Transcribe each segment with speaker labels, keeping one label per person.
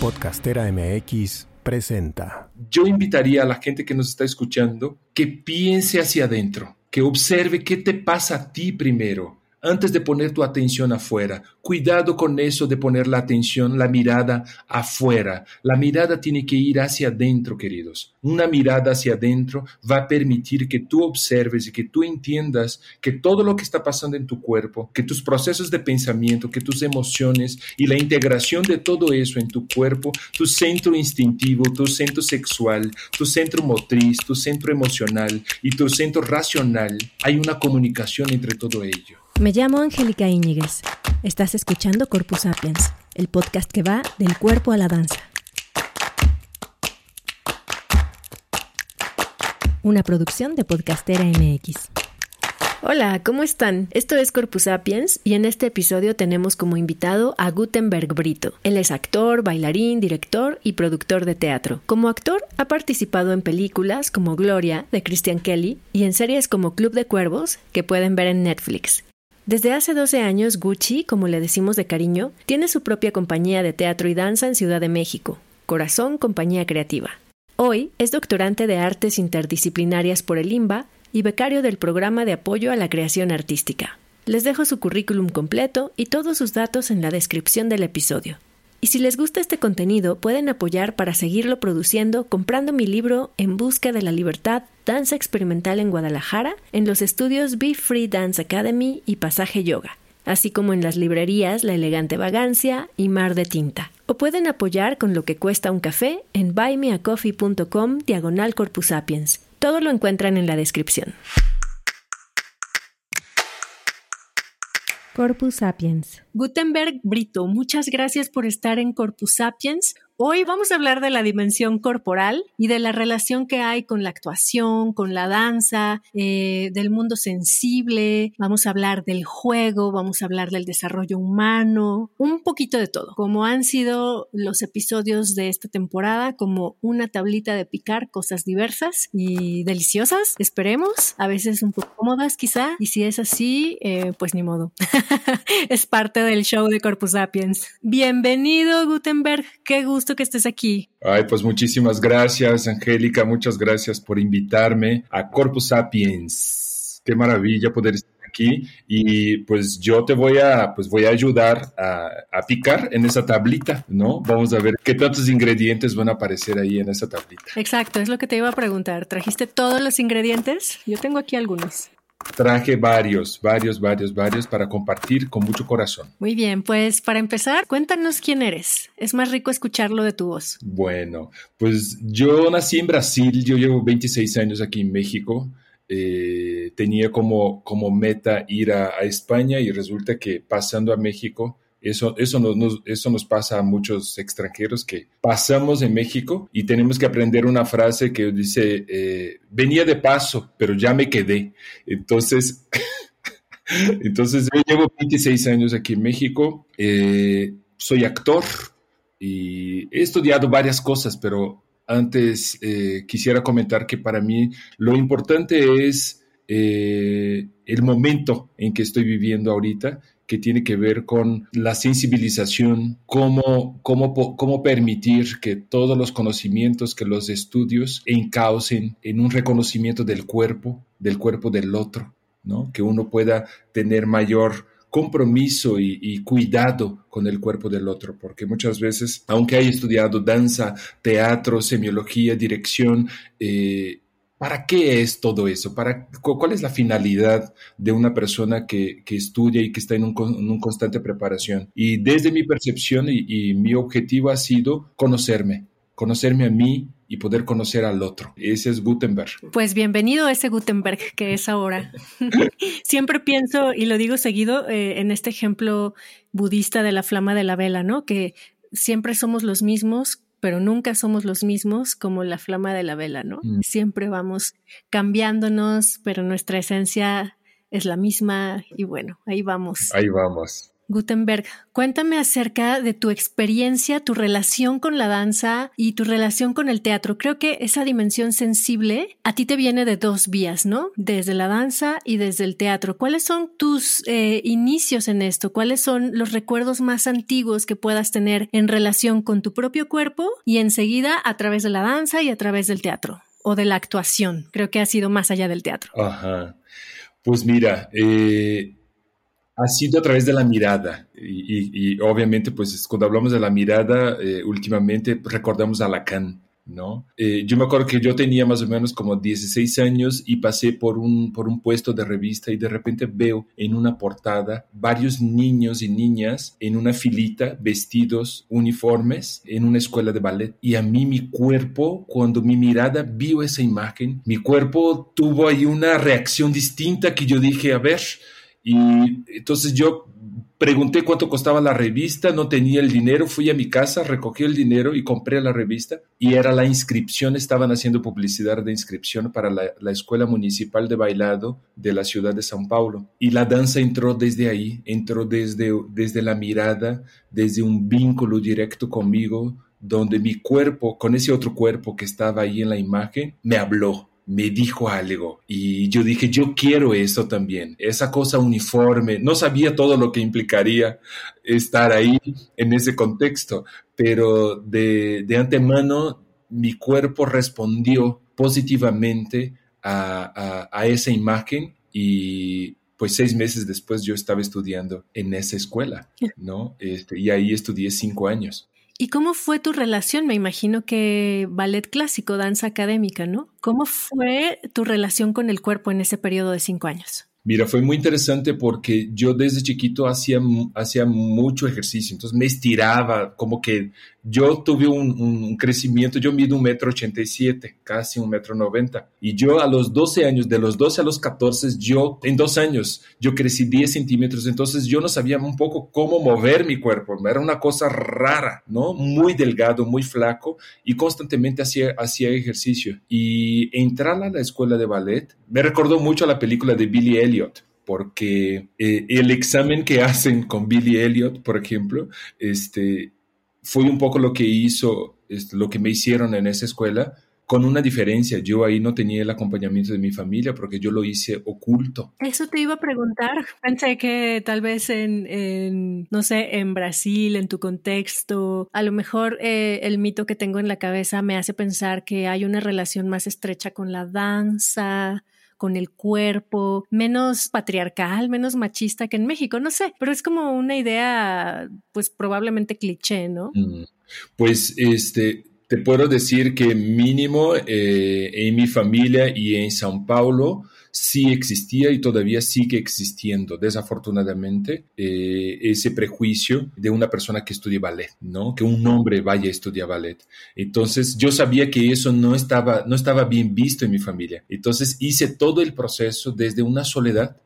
Speaker 1: Podcastera MX presenta.
Speaker 2: Yo invitaría a la gente que nos está escuchando que piense hacia adentro, que observe qué te pasa a ti primero antes de poner tu atención afuera. Cuidado con eso de poner la atención, la mirada afuera. La mirada tiene que ir hacia adentro, queridos. Una mirada hacia adentro va a permitir que tú observes y que tú entiendas que todo lo que está pasando en tu cuerpo, que tus procesos de pensamiento, que tus emociones y la integración de todo eso en tu cuerpo, tu centro instintivo, tu centro sexual, tu centro motriz, tu centro emocional y tu centro racional, hay una comunicación entre todo ello.
Speaker 3: Me llamo Angélica Íñiguez. Estás escuchando Corpus Sapiens, el podcast que va del cuerpo a la danza. Una producción de Podcastera MX. Hola, ¿cómo están? Esto es Corpus Sapiens y en este episodio tenemos como invitado a Gutenberg Brito. Él es actor, bailarín, director y productor de teatro. Como actor ha participado en películas como Gloria de Christian Kelly y en series como Club de Cuervos que pueden ver en Netflix. Desde hace 12 años, Gucci, como le decimos de cariño, tiene su propia compañía de teatro y danza en Ciudad de México, Corazón Compañía Creativa. Hoy es doctorante de Artes Interdisciplinarias por el IMBA y becario del Programa de Apoyo a la Creación Artística. Les dejo su currículum completo y todos sus datos en la descripción del episodio. Y si les gusta este contenido, pueden apoyar para seguirlo produciendo comprando mi libro En Busca de la Libertad, Danza Experimental en Guadalajara, en los estudios Be Free Dance Academy y Pasaje Yoga, así como en las librerías La Elegante Vagancia y Mar de Tinta. O pueden apoyar con lo que cuesta un café en buymeacoffee.com diagonal corpus sapiens. Todo lo encuentran en la descripción. Corpus Sapiens. Gutenberg Brito, muchas gracias por estar en Corpus Sapiens. Hoy vamos a hablar de la dimensión corporal y de la relación que hay con la actuación, con la danza, eh, del mundo sensible. Vamos a hablar del juego, vamos a hablar del desarrollo humano, un poquito de todo. Como han sido los episodios de esta temporada, como una tablita de picar cosas diversas y deliciosas, esperemos. A veces un poco cómodas quizá. Y si es así, eh, pues ni modo. es parte del show de Corpus Sapiens. Bienvenido, Gutenberg. Qué gusto que estés aquí.
Speaker 2: Ay, pues muchísimas gracias, Angélica. Muchas gracias por invitarme a Corpus Sapiens. Qué maravilla poder estar aquí y pues yo te voy a pues voy a ayudar a, a, picar en esa tablita, ¿no? Vamos a ver qué tantos ingredientes van a aparecer ahí en esa tablita.
Speaker 3: Exacto, es lo que te iba a preguntar. ¿Trajiste todos los ingredientes? Yo tengo aquí algunos.
Speaker 2: Traje varios, varios, varios, varios para compartir con mucho corazón.
Speaker 3: Muy bien, pues para empezar, cuéntanos quién eres. Es más rico escucharlo de tu voz.
Speaker 2: Bueno, pues yo nací en Brasil, yo llevo 26 años aquí en México. Eh, tenía como, como meta ir a, a España y resulta que pasando a México eso, eso, nos, eso nos pasa a muchos extranjeros que pasamos en México y tenemos que aprender una frase que dice, eh, venía de paso, pero ya me quedé. Entonces, entonces yo llevo 26 años aquí en México, eh, soy actor y he estudiado varias cosas, pero antes eh, quisiera comentar que para mí lo importante es el momento en que estoy viviendo ahorita que tiene que ver con la sensibilización, cómo, cómo, cómo permitir que todos los conocimientos, que los estudios encaucen en un reconocimiento del cuerpo, del cuerpo del otro, ¿no? que uno pueda tener mayor compromiso y, cuidado con el cuerpo del otro, porque muchas veces, aunque haya estudiado danza, teatro, semiología, dirección, eh, ¿Para qué es todo eso? ¿Para, ¿Cuál es la finalidad de una persona que, estudia y que está en un, constante preparación? Y desde mi percepción y, mi objetivo ha sido conocerme, conocerme a mí y poder conocer al otro. Ese es Gutenberg.
Speaker 3: Pues bienvenido a ese Gutenberg que es ahora. Siempre pienso, y lo digo seguido, eh, en este ejemplo budista de la flama de la vela, ¿no? Que siempre somos los mismos pero nunca somos los mismos como la flama de la vela, ¿no? Mm. Siempre vamos cambiándonos, pero nuestra esencia es la misma y bueno, ahí vamos.
Speaker 2: Ahí vamos.
Speaker 3: Gutenberg, cuéntame acerca de tu experiencia, tu relación con la danza y tu relación con el teatro. Creo que esa dimensión sensible a ti te viene de dos vías, ¿no? Desde la danza y desde el teatro. ¿Cuáles son tus eh, inicios en esto? ¿Cuáles son los recuerdos más antiguos que puedas tener en relación con tu propio cuerpo y enseguida a través de la danza y a través del teatro? O de la actuación. Creo que ha sido más allá del teatro.
Speaker 2: Ajá. Pues mira, eh, ha sido a través de la mirada. Y, obviamente, pues cuando hablamos de la mirada, eh, últimamente recordamos a Lacan, ¿no? Eh, yo me acuerdo que yo tenía más o menos como 16 años y pasé por un, por un puesto de revista y de repente veo en una portada varios niños y niñas en una filita, vestidos, uniformes, en una escuela de ballet. Y a mí mi cuerpo, cuando mi mirada vio esa imagen, mi cuerpo tuvo ahí una reacción distinta que yo dije, a ver, y entonces yo pregunté cuánto costaba la revista, no tenía el dinero, fui a mi casa, recogí el dinero y compré la revista y era la inscripción, estaban haciendo publicidad de inscripción para la, Escuela Municipal de Bailado de la ciudad de São Paulo. Y la danza entró desde ahí, entró desde, desde la mirada, desde un vínculo directo conmigo, donde mi cuerpo, con ese otro cuerpo que estaba ahí en la imagen, me habló me dijo algo y yo dije, yo quiero eso también, esa cosa uniforme. No sabía todo lo que implicaría estar ahí en ese contexto, pero de, antemano mi cuerpo respondió positivamente a, a esa imagen y pues seis meses después yo estaba estudiando en esa escuela, ¿no? Este, y ahí estudié cinco años.
Speaker 3: ¿Y cómo fue tu relación? Me imagino que ballet clásico, danza académica, ¿no? ¿Cómo fue tu relación con el cuerpo en ese periodo de cinco años?
Speaker 2: Mira, fue muy interesante porque yo desde chiquito hacía, hacía mucho ejercicio, entonces me estiraba, como que yo tuve un, crecimiento, yo mido un metro ochenta y siete, casi un metro noventa, y yo a los 12 años, de los 12 a los 14, yo, en dos años, yo crecí 10 centímetros, entonces yo no sabía un poco cómo mover mi cuerpo, era una cosa rara, ¿no? Muy delgado, muy flaco, y constantemente hacía, hacía ejercicio. Y entrar a la escuela de ballet me recordó mucho a la película de Billy Elliot, porque eh, el examen que hacen con Billy Elliot, por ejemplo, este, fue un poco lo que hizo, lo que me hicieron en esa escuela, con una diferencia. Yo ahí no tenía el acompañamiento de mi familia porque yo lo hice oculto.
Speaker 3: Eso te iba a preguntar. Pensé que tal vez en, no sé, en Brasil, en tu contexto, a lo mejor eh, el mito que tengo en la cabeza me hace pensar que hay una relación más estrecha con la danza, con el cuerpo, menos patriarcal, menos machista que en México, no sé, pero es como una idea, pues probablemente cliché, ¿no? Mm.
Speaker 2: Pues este, te puedo decir que mínimo eh, en mi familia y en São Paulo, sí existía y todavía sigue existiendo, desafortunadamente, eh, ese prejuicio de una persona que estudia ballet, ¿no? Que un hombre vaya a estudiar ballet. Entonces, yo sabía que eso no estaba, no estaba bien visto en mi familia. Entonces, hice todo el proceso desde una soledad.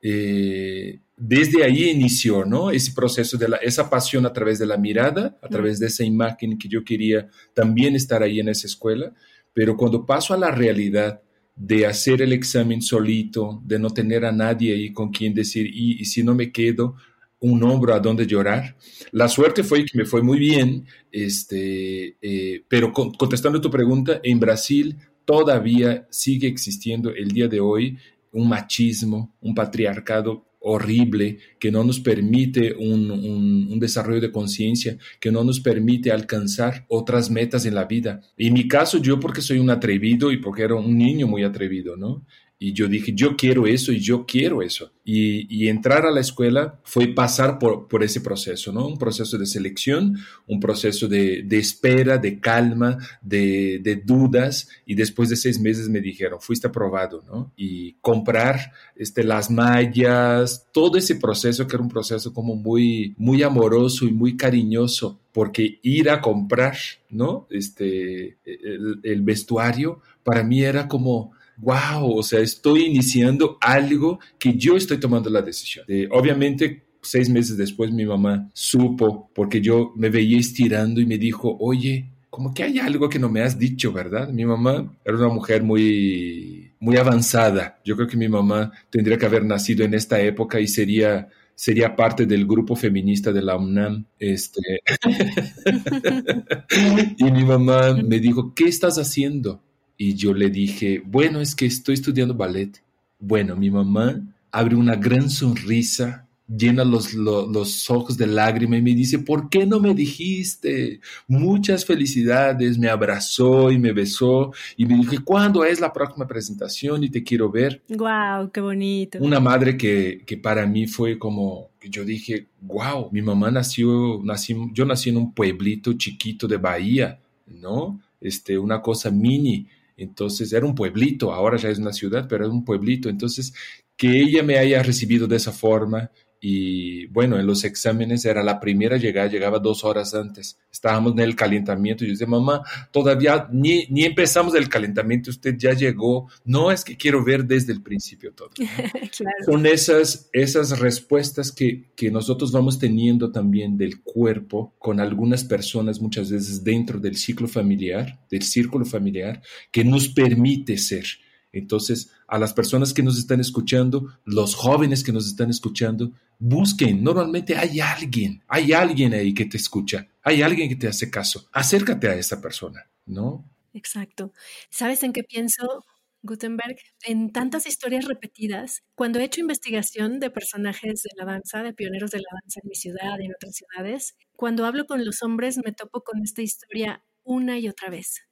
Speaker 2: Eh, desde ahí inició, ¿no? Ese proceso de la, esa pasión a través de la mirada, a través de esa imagen que yo quería también estar ahí en esa escuela, pero cuando paso a la realidad de hacer el examen solito, de no tener a nadie ahí con quien decir, y, si no me quedo, un hombro a donde llorar. La suerte fue que me fue muy bien, este, eh, pero contestando tu pregunta, en Brasil todavía sigue existiendo el día de hoy un machismo, un patriarcado horrible que no nos permite un, un, desarrollo de conciencia, que no nos permite alcanzar otras metas en la vida. En mi caso, yo porque soy un atrevido y porque era un niño muy atrevido, ¿no? Y yo dije, yo quiero eso y yo quiero eso. Y, entrar a la escuela fue pasar por, por, ese proceso, ¿no? Un proceso de selección, un proceso de, de espera, de calma, de, de, dudas. Y después de seis meses me dijeron, fuiste aprobado, ¿no? Y comprar este, las mallas, todo ese proceso que era un proceso como muy, muy amoroso y muy cariñoso, porque ir a comprar, ¿no? Este, el, el vestuario, para mí era como wow, o sea, estoy iniciando algo que yo estoy tomando la decisión. obviamente, seis meses después mi mamá supo porque yo me veía estirando y me dijo, oye, como que hay algo que no me has dicho, ¿verdad? Mi mamá era una mujer muy, muy avanzada. Yo creo que mi mamá tendría que haber nacido en esta época y sería sería parte del grupo feminista de la UNAM. Este. y mi mamá me dijo, ¿qué estás haciendo? Y yo le dije, bueno, es que estoy estudiando ballet. Bueno, mi mamá abre una gran sonrisa llena los, los, ojos de lágrima y me dice, ¿por qué no me dijiste? Muchas felicidades, me abrazó y me besó y me dijo, ¿cuándo es la próxima presentación y te quiero ver?
Speaker 3: ¡Wow! ¡Qué bonito!
Speaker 2: Una madre que, que para mí fue como, yo dije, wow, mi mamá nació, nací, yo nací en un pueblito chiquito de Bahía, ¿no? Este, una cosa mini. Entonces era un pueblito, ahora ya es una ciudad, pero era un pueblito. Entonces, que ella me haya recibido de esa forma, y bueno, en los exámenes era la primera llegada, llegaba dos horas antes. Estábamos en el calentamiento y yo decía, mamá, todavía ni, ni empezamos el calentamiento, usted ya llegó. No es que quiero ver desde el principio todo. Son esas, esas respuestas que, que nosotros vamos teniendo también del cuerpo con algunas personas muchas veces dentro del ciclo familiar, del círculo familiar, que nos permite ser. Entonces, a las personas que nos están escuchando, los jóvenes que nos están escuchando, busquen. Normalmente hay alguien, hay alguien ahí que te escucha, hay alguien que te hace caso. Acércate a esa persona, ¿no?
Speaker 3: Exacto. ¿Sabes en qué pienso, Gutenberg? En tantas historias repetidas, cuando he hecho investigación de personajes de la danza, de pioneros de la danza en mi ciudad y en otras ciudades, cuando hablo con los hombres me topo con esta historia una y otra vez.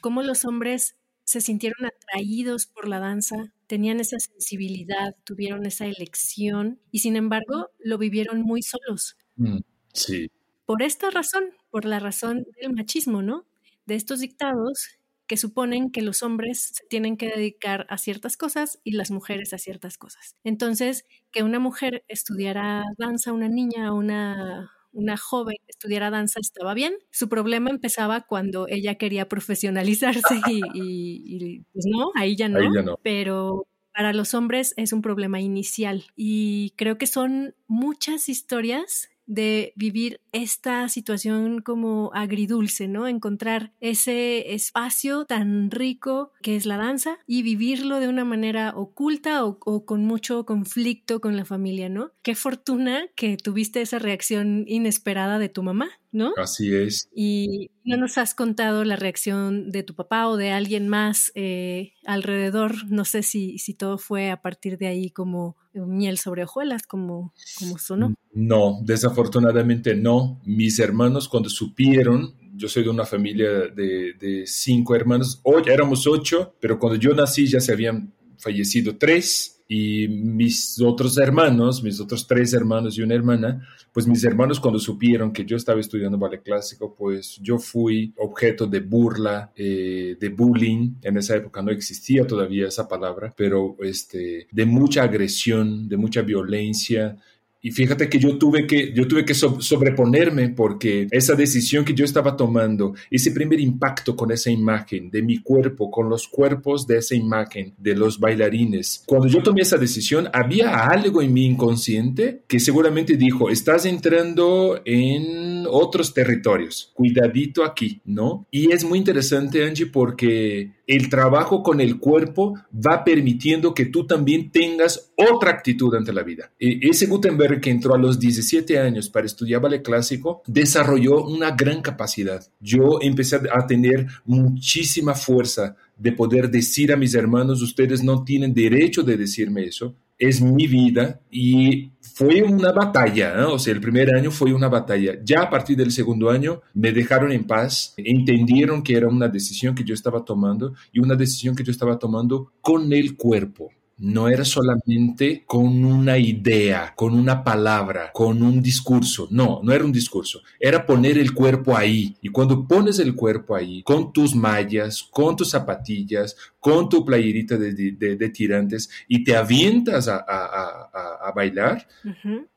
Speaker 3: Cómo los hombres se sintieron atraídos por la danza, tenían esa sensibilidad, tuvieron esa elección y sin embargo lo vivieron muy solos.
Speaker 2: Mm, sí.
Speaker 3: Por esta razón, por la razón del machismo, ¿no? De estos dictados que suponen que los hombres se tienen que dedicar a ciertas cosas y las mujeres a ciertas cosas. Entonces, que una mujer estudiara danza, una niña, una una joven estudiara danza estaba bien. Su problema empezaba cuando ella quería profesionalizarse y, pues no, ahí ya no.
Speaker 2: Ahí ya no.
Speaker 3: Pero para los hombres es un problema inicial y creo que son muchas historias de vivir esta situación como agridulce, ¿no? Encontrar ese espacio tan rico que es la danza y vivirlo de una manera oculta o, con mucho conflicto con la familia, ¿no? Qué fortuna que tuviste esa reacción inesperada de tu mamá, ¿no?
Speaker 2: Así es.
Speaker 3: Y no nos has contado la reacción de tu papá o de alguien más eh, alrededor. No sé si, si todo fue a partir de ahí como miel sobre hojuelas, como, como sonó.
Speaker 2: No, desafortunadamente no. Mis hermanos cuando supieron, yo soy de una familia de, cinco hermanos, hoy éramos ocho, pero cuando yo nací ya se habían fallecido tres y mis otros hermanos, mis otros tres hermanos y una hermana, pues mis hermanos cuando supieron que yo estaba estudiando ballet clásico, pues yo fui objeto de burla, eh, de bullying. En esa época no existía todavía esa palabra, pero este, de mucha agresión, de mucha violencia, y fíjate que yo tuve que, yo tuve que sobreponerme porque esa decisión que yo estaba tomando, ese primer impacto con esa imagen de mi cuerpo, con los cuerpos de esa imagen, de los bailarines, cuando yo tomé esa decisión, había algo en mi inconsciente que seguramente dijo, estás entrando en otros territorios, cuidadito aquí, ¿no? Y es muy interesante, Angie, porque el trabajo con el cuerpo va permitiendo que tú también tengas otra actitud ante la vida. E, ese Gutenberg que entró a los 17 años para estudiar ballet clásico desarrolló una gran capacidad. Yo empecé a tener muchísima fuerza de poder decir a mis hermanos, ustedes no tienen derecho de decirme eso, es mi vida y fue una batalla, o sea, el primer año fue una batalla. Ya a partir del segundo año me dejaron en paz, entendieron que era una decisión que yo estaba tomando y una decisión que yo estaba tomando con el cuerpo no era solamente con una idea, con una palabra, con un discurso. No, no era un discurso. Era poner el cuerpo ahí. Y cuando pones el cuerpo ahí, con tus mallas, con tus zapatillas, con tu playerita de, tirantes y te avientas a, bailar,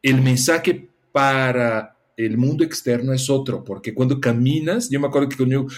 Speaker 2: el mensaje para el mundo externo es otro, porque cuando caminas, yo me acuerdo que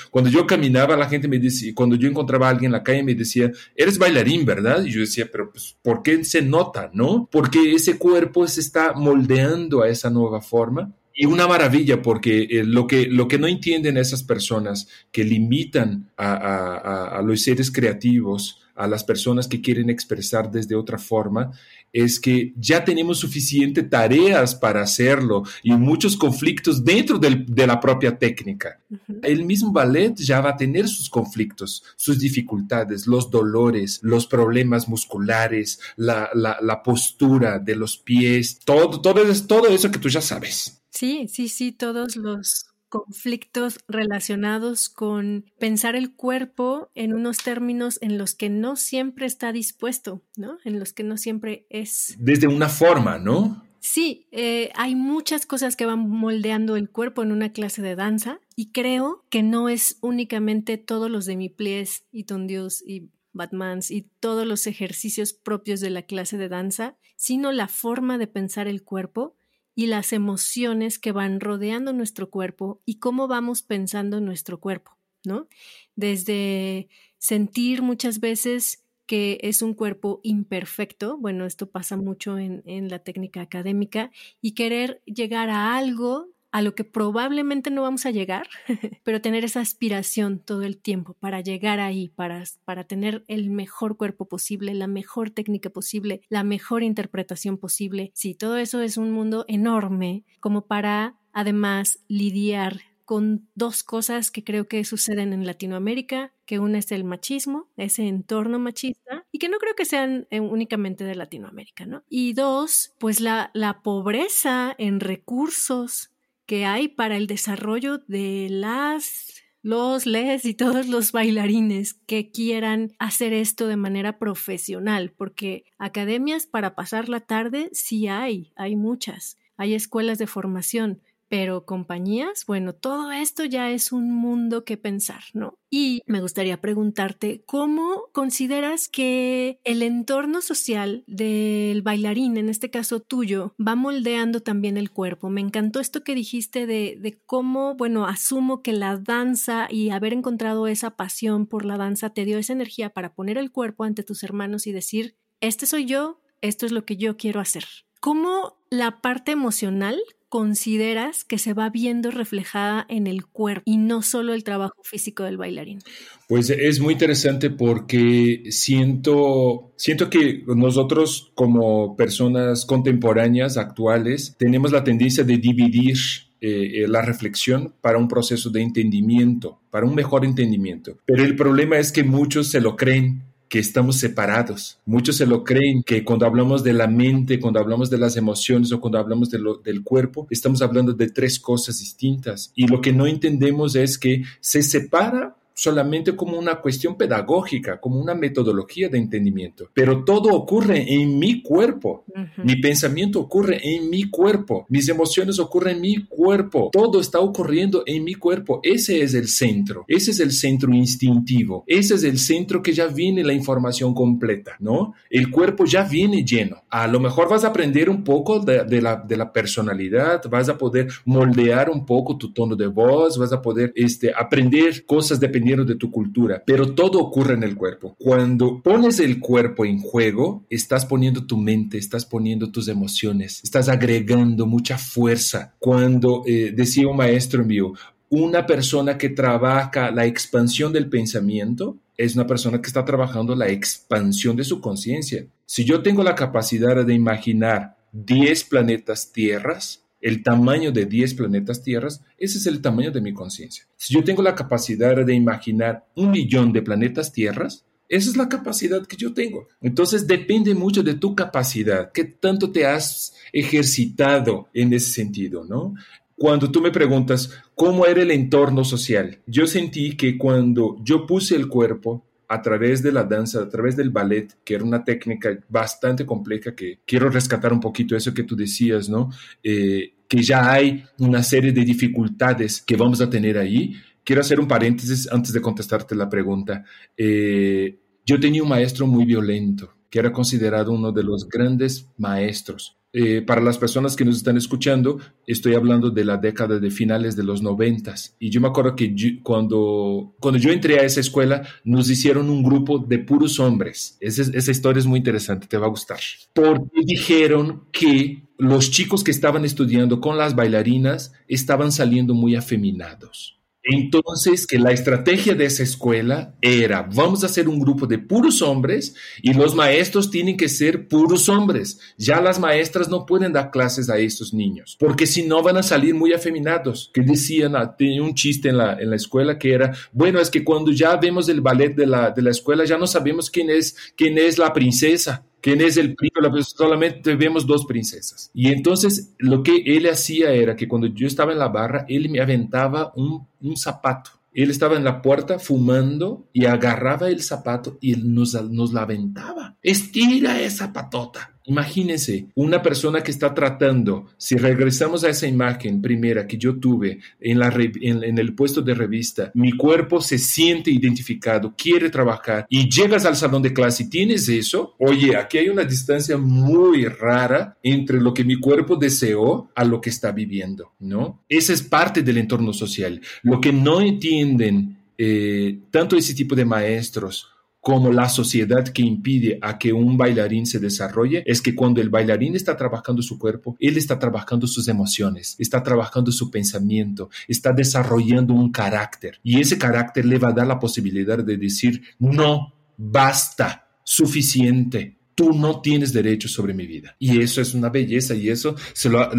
Speaker 2: cuando yo, caminaba, la gente me decía, cuando yo encontraba a alguien en la calle, me decía, eres bailarín, ¿verdad? Y yo decía, pero pues, ¿por qué se nota, no? Porque ese cuerpo se está moldeando a esa nueva forma. Y una maravilla, porque eh, lo, que, lo que no entienden esas personas que limitan a, a los seres creativos, a las personas que quieren expresar desde otra forma es que ya tenemos suficiente tareas para hacerlo y muchos conflictos dentro de la propia técnica. El mismo ballet ya va a tener sus conflictos, sus dificultades, los dolores, los problemas musculares, la, postura de los pies, todo, todo, todo eso que tú ya sabes.
Speaker 3: Sí, sí, sí, todos los conflictos relacionados con pensar el cuerpo en unos términos en los que no siempre está dispuesto, ¿no? En los que no siempre es.
Speaker 2: Desde una forma, ¿no?
Speaker 3: Sí, eh, hay muchas cosas que van moldeando el cuerpo en una clase de danza y creo que no es únicamente todos los de mi pliés y tondios y Batmans y todos los ejercicios propios de la clase de danza, sino la forma de pensar el cuerpo y las emociones que van rodeando nuestro cuerpo y cómo vamos pensando en nuestro cuerpo, ¿no? Desde sentir muchas veces que es un cuerpo imperfecto, bueno, esto pasa mucho en, en la técnica académica, y querer llegar a algo a lo que probablemente no vamos a llegar, pero tener esa aspiración todo el tiempo para llegar ahí, para, para tener el mejor cuerpo posible, la mejor técnica posible, la mejor interpretación posible. Sí, todo eso es un mundo enorme como para además lidiar con dos cosas que creo que suceden en Latinoamérica, que una es el machismo, ese entorno machista, y que no creo que sean eh, únicamente de Latinoamérica, ¿no? Y dos, pues la, la pobreza en recursos que hay para el desarrollo de las los les y todos los bailarines que quieran hacer esto de manera profesional, porque academias para pasar la tarde sí hay, hay muchas, hay escuelas de formación, pero compañías, bueno, todo esto ya es un mundo que pensar, ¿no? Y me gustaría preguntarte, ¿cómo consideras que el entorno social del bailarín, en este caso tuyo, va moldeando también el cuerpo? Me encantó esto que dijiste de, de cómo, bueno, asumo que la danza y haber encontrado esa pasión por la danza te dio esa energía para poner el cuerpo ante tus hermanos y decir, este soy yo, esto es lo que yo quiero hacer. ¿Cómo la parte emocional consideras que se va viendo reflejada en el cuerpo y no solo el trabajo físico del bailarín?
Speaker 2: Pues es muy interesante porque siento, siento que nosotros como personas contemporáneas, actuales, tenemos la tendencia de dividir eh, la reflexión para un proceso de entendimiento, para un mejor entendimiento. Pero el problema es que muchos se lo creen que estamos separados. Muchos se lo creen que cuando hablamos de la mente, cuando hablamos de las emociones o cuando hablamos del cuerpo, estamos hablando de tres cosas distintas. Y lo que no entendemos es que se separa solamente como una cuestión pedagógica, como una metodología de entendimiento. Pero todo ocurre en mi cuerpo. Mi pensamiento ocurre en mi cuerpo. Mis emociones ocurren en mi cuerpo. Todo está ocurriendo en mi cuerpo. Ese es el centro. Ese es el centro instintivo. Ese es el centro que ya viene la información completa, ¿no? El cuerpo ya viene lleno. A lo mejor vas a aprender un poco de, la, de la personalidad, vas a poder moldear un poco tu tono de voz, vas a poder este, aprender cosas dependiendo de tu cultura, pero todo ocurre en el cuerpo. Cuando pones el cuerpo en juego, estás poniendo tu mente, estás poniendo tus emociones, estás agregando mucha fuerza. Cuando eh, decía un maestro mío, una persona que trabaja la expansión del pensamiento es una persona que está trabajando la expansión de su conciencia. Si yo tengo la capacidad de imaginar 10 planetas tierras, el tamaño de 10 planetas tierras, ese es el tamaño de mi conciencia. Si yo tengo la capacidad de imaginar un millón de planetas tierras, esa es la capacidad que yo tengo. Entonces depende mucho de tu capacidad, qué tanto te has ejercitado en ese sentido, ¿no? Cuando tú me preguntas cómo era el entorno social, yo sentí que cuando yo puse el cuerpo a través de la danza, a través del ballet, que era una técnica bastante compleja, que quiero rescatar un poquito eso que tú decías, ¿no? Eh, que ya hay una serie de dificultades que vamos a tener ahí. Quiero hacer un paréntesis antes de contestarte la pregunta. Eh, yo tenía un maestro muy violento, que era considerado uno de los grandes maestros eh, para las personas que nos están escuchando, estoy hablando de la década de finales de los noventas. Y yo me acuerdo que cuando, cuando yo entré a esa escuela, nos hicieron un grupo de puros hombres. Esa historia es muy interesante, te va a gustar. Porque dijeron que los chicos que estaban estudiando con las bailarinas estaban saliendo muy afeminados Entonces, que la estrategia de esa escuela era, vamos a hacer un grupo de puros hombres y los maestros tienen que ser puros hombres. Ya las maestras no pueden dar clases a estos niños, porque si no van a salir muy afeminados. Que decían, ah, tenía un chiste en la, en la escuela que era, bueno, es que cuando ya vemos el ballet de la, de la escuela, ya no sabemos quién es, quién es la princesa quién es el príncipe, solamente vemos dos princesas. Y entonces lo que él hacía era que cuando yo estaba en la barra, él me aventaba un, un zapato. Él estaba en la puerta fumando y agarraba el zapato y nos, nos la aventaba. Estira esa patota. Imagínense, una persona que está tratando, si regresamos a esa imagen primera que yo tuve en, el puesto de revista, mi cuerpo se siente identificado, quiere trabajar y llegas al salón de clase y tienes eso, oye, aquí hay una distancia muy rara entre lo que mi cuerpo deseó a lo que está viviendo, ¿no? Esa es parte del entorno social. Lo que no entienden eh, tanto ese tipo de maestros, como la sociedad que impide a que un bailarín se desarrolle es que cuando el bailarín está trabajando su cuerpo, él está trabajando sus emociones, está trabajando su pensamiento, está desarrollando un carácter. Y ese carácter le va a dar la posibilidad de decir, no, basta, suficiente, tú no tienes derecho sobre mi vida. Y eso es una belleza y eso se lo,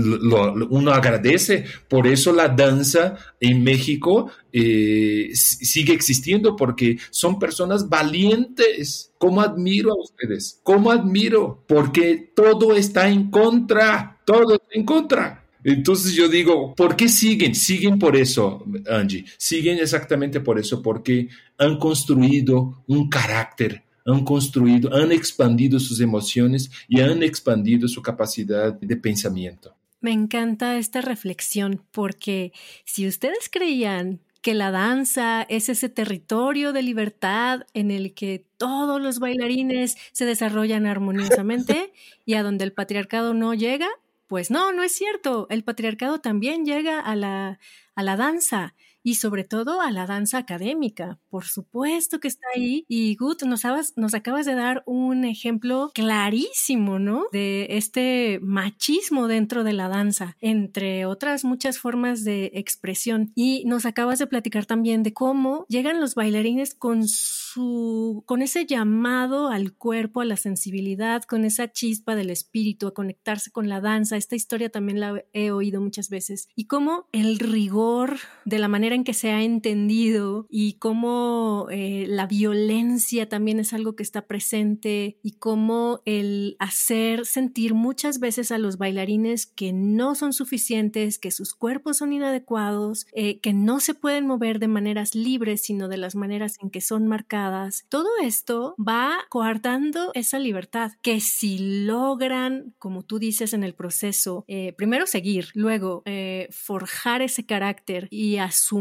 Speaker 2: uno agradece. Por eso la danza en México eh, sigue existiendo porque son personas valientes. ¿Cómo admiro a ustedes? ¿Cómo admiro? Porque todo está en contra, todo está en contra. Entonces yo digo, ¿por qué siguen? Siguen por eso, Angie. Siguen exactamente por eso, porque han construido un carácter han construido, han expandido sus emociones y han expandido su capacidad de pensamiento.
Speaker 3: Me encanta esta reflexión porque si ustedes creían que la danza es ese territorio de libertad en el que todos los bailarines se desarrollan armoniosamente y a donde el patriarcado no llega, pues no, no es cierto. El patriarcado también llega a la, a la danza y sobre todo a la danza académica. Por supuesto que está ahí. Y Gut, nos, nos acabas de dar un ejemplo clarísimo, ¿no? De este machismo dentro de la danza, entre otras muchas formas de expresión. Y nos acabas de platicar también de cómo llegan los bailarines con su, con ese llamado al cuerpo, a la sensibilidad, con esa chispa del espíritu, a conectarse con la danza. Esta historia también la he oído muchas veces. Y cómo el rigor de la manera en que se ha entendido y cómo eh, la violencia también es algo que está presente y cómo el hacer sentir muchas veces a los bailarines que no son suficientes, que sus cuerpos son inadecuados, eh, que no se pueden mover de maneras libres, sino de las maneras en que son marcadas. Todo esto va coartando esa libertad que si logran, como tú dices en el proceso, eh, primero seguir, luego forjar ese carácter y asumir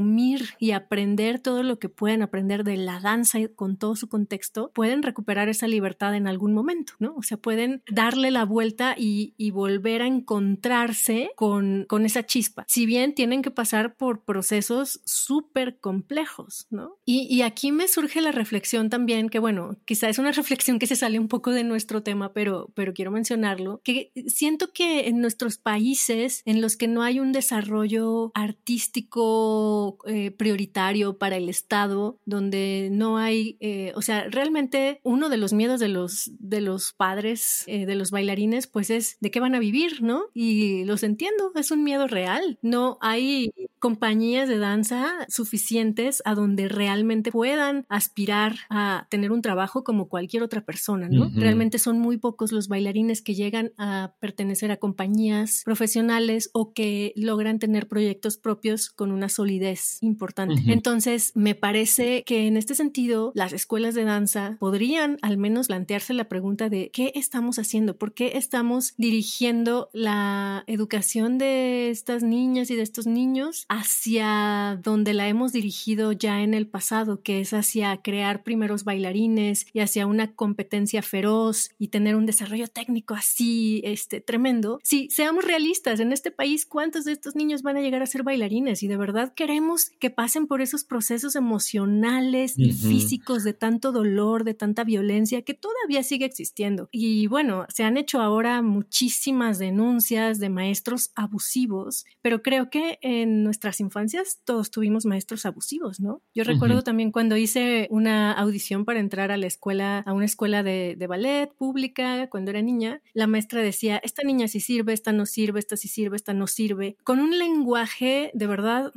Speaker 3: y aprender todo lo que pueden aprender de la danza con todo su contexto, pueden recuperar esa libertad en algún momento, ¿no? O sea, pueden darle la vuelta y, volver a encontrarse con, con esa chispa. Si bien tienen que pasar por procesos súper complejos, ¿no? Y, y aquí me surge la reflexión también, que bueno, quizá es una reflexión que se sale un poco de nuestro tema, pero, pero quiero mencionarlo, que siento que en nuestros países en los que no hay un desarrollo artístico eh, prioritario para el Estado, donde no hay, eh, o sea, realmente uno de los miedos de los, de los padres, eh, de los bailarines, pues es de qué van a vivir, ¿no? Y los entiendo, es un miedo real. No hay compañías de danza suficientes a donde realmente puedan aspirar a tener un trabajo como cualquier otra persona, ¿no? Realmente son muy pocos los bailarines que llegan a pertenecer a compañías profesionales o que logran tener proyectos propios con una solidez importante. Entonces, me parece que en este sentido, las escuelas de danza podrían al menos plantearse la pregunta de qué estamos haciendo, por qué estamos dirigiendo la educación de estas niñas y de estos niños hacia donde la hemos dirigido ya en el pasado, que es hacia crear primeros bailarines y hacia una competencia feroz y tener un desarrollo técnico así, este, tremendo. Sí, seamos realistas, en este país, ¿cuántos de estos niños van a llegar a ser bailarines? Y de verdad queremos que pasen por esos procesos emocionales y físicos de tanto dolor, de tanta violencia que todavía sigue existiendo. Y bueno, se han hecho ahora muchísimas denuncias de maestros abusivos, pero creo que en nuestras infancias todos tuvimos maestros abusivos, ¿no? Yo recuerdo también cuando hice una audición para entrar a la escuela, a una escuela de, de ballet pública cuando era niña, la maestra decía, esta niña sí sirve, esta no sirve, esta sí sirve, esta no sirve, con un lenguaje de verdad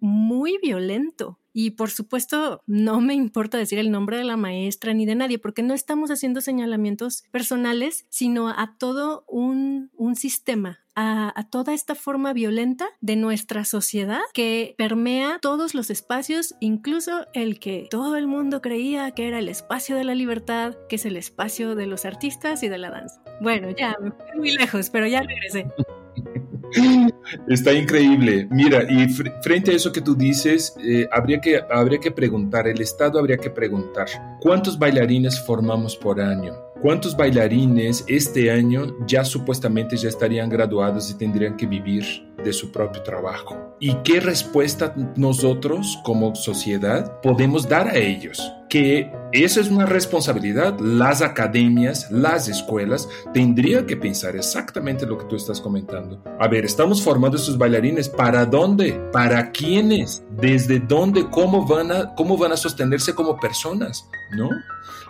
Speaker 3: muy violento. Y por supuesto, no me importa decir el nombre de la maestra ni de nadie, porque no estamos haciendo señalamientos personales, sino a todo un, sistema, a, toda esta forma violenta de nuestra sociedad que permea todos los espacios, incluso el que todo el mundo creía que era el espacio de la libertad, que es el espacio de los artistas y de la danza. Bueno, ya muy lejos, pero ya regresé.
Speaker 2: Está increíble. Mira, y frente a eso que tú dices, eh, habría, que, habría que preguntar, el Estado habría que preguntar, ¿cuántos bailarines formamos por año? ¿Cuántos bailarines este año ya supuestamente ya estarían graduados y tendrían que vivir de su propio trabajo? ¿Y qué respuesta nosotros como sociedad podemos dar a ellos? Que esa es una responsabilidad. Las academias, las escuelas tendrían que pensar exactamente lo que tú estás comentando. A ver, estamos formando estos bailarines. ¿Para dónde? ¿Para quiénes? ¿Desde dónde? ¿Cómo van a, cómo van a sostenerse como personas? ¿No?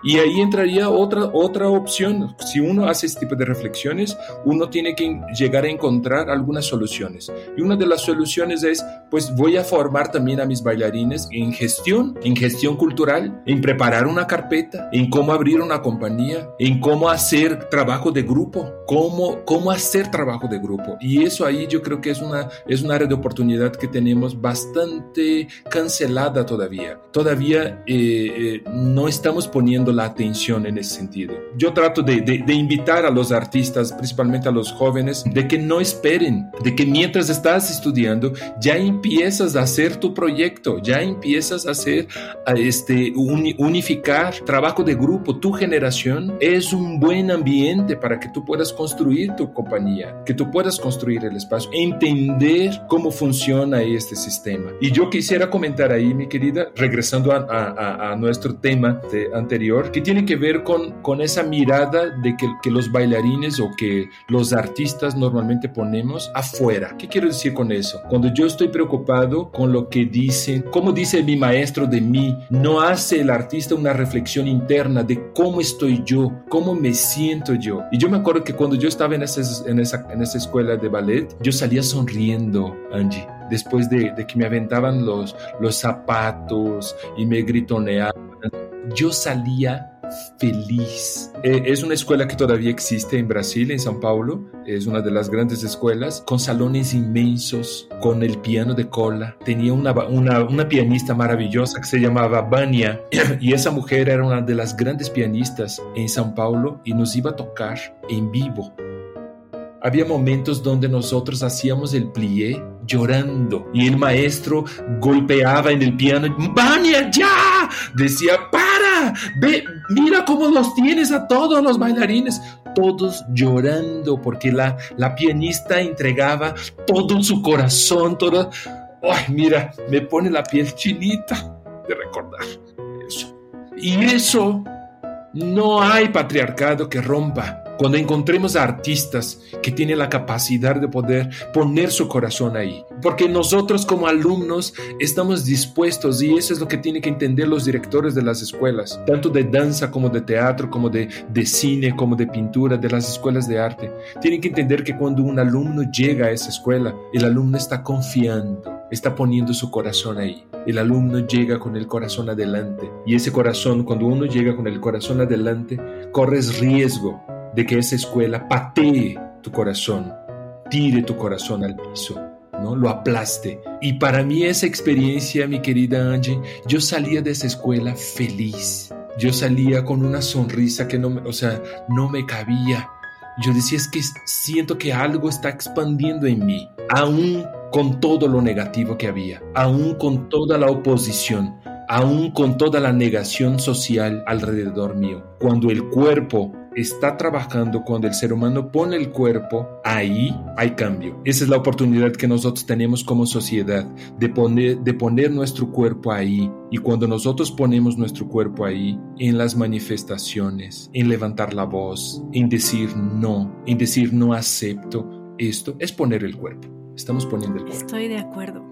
Speaker 2: Y ahí entraría otra, otra opción. Si uno hace este tipo de reflexiones, uno tiene que llegar a encontrar algunas soluciones. Y una de las soluciones es, pues voy a formar también a mis bailarines en gestión, en gestión cultural, en preparar una carpeta, en cómo abrir una compañía, en cómo hacer trabajo de grupo, cómo, cómo hacer trabajo de grupo. Y eso ahí yo creo que es una, es una área de oportunidad que tenemos bastante cancelada todavía. Todavía eh, eh, no estamos poniendo la atención en ese sentido. Yo trato de, de, invitar a los artistas, principalmente a los jóvenes, de que no esperen, de que mientras estás estudiando ya empiezas a hacer tu proyecto, ya empiezas a hacer, a unificar trabajo de grupo. Tu generación es un buen ambiente para que tú puedas construir tu compañía, que tú puedas construir el espacio, entender cómo funciona este sistema. Y yo quisiera comentar ahí, mi querida, regresando a, nuestro tema anterior, que tiene que ver con, esa mirada de que, los bailarines o que los artistas normalmente ponemos afuera. ¿Qué quiero decir con eso? Cuando yo estoy preocupado con lo que dicen, como dice mi maestro de mí, no hace el artista una reflexión interna de cómo estoy yo, cómo me siento yo. Y yo me acuerdo que cuando yo estaba en esa, en esa, en esa escuela de ballet, yo salía sonriendo, Angie después de, de, que me aventaban los, los zapatos y me gritoneaban yo salía feliz. Eh, es una escuela que todavía existe en Brasil, en São Paulo. Es una de las grandes escuelas, con salones inmensos, con el piano de cola. Tenía una, una, una pianista maravillosa que se llamaba Vania. Y esa mujer era una de las grandes pianistas en São Paulo y nos iba a tocar en vivo. Había momentos donde nosotros hacíamos el plié llorando y el maestro golpeaba en el piano. ¡Vania, ya! Decía, para, ve, mira cómo los tienes a todos los bailarines. Todos llorando porque la, la pianista entregaba todo su corazón, todo... ¡Ay, mira! Me pone la piel chinita de recordar eso. Y eso no hay patriarcado que rompa cuando encontremos artistas que tienen la capacidad de poder poner su corazón ahí. Porque nosotros como alumnos estamos dispuestos y eso es lo que tienen que entender los directores de las escuelas, tanto de danza como de teatro, como de, de cine, como de pintura, de las escuelas de arte. Tienen que entender que cuando un alumno llega a esa escuela, el alumno está confiando, está poniendo su corazón ahí. El alumno llega con el corazón adelante y ese corazón, cuando uno llega con el corazón adelante, corres riesgo de que esa escuela patee tu corazón, tire tu corazón al piso, ¿no? Lo aplaste. Y para mí esa experiencia, mi querida Angie, yo salía de esa escuela feliz. Yo salía con una sonrisa que no o sea, no me cabía. Yo decía, es que siento que algo está expandiendo en mí, aún con todo lo negativo que había, aún con toda la oposición, aún con toda la negación social alrededor mío. Cuando el cuerpo está trabajando cuando el ser humano pone el cuerpo, ahí hay cambio. Esa es la oportunidad que nosotros tenemos como sociedad de poner, de poner nuestro cuerpo ahí. Y cuando nosotros ponemos nuestro cuerpo ahí, en las manifestaciones, en levantar la voz, en decir no, en decir no acepto, esto es poner el cuerpo. Estamos poniendo el
Speaker 3: cuerpo. Estoy de acuerdo.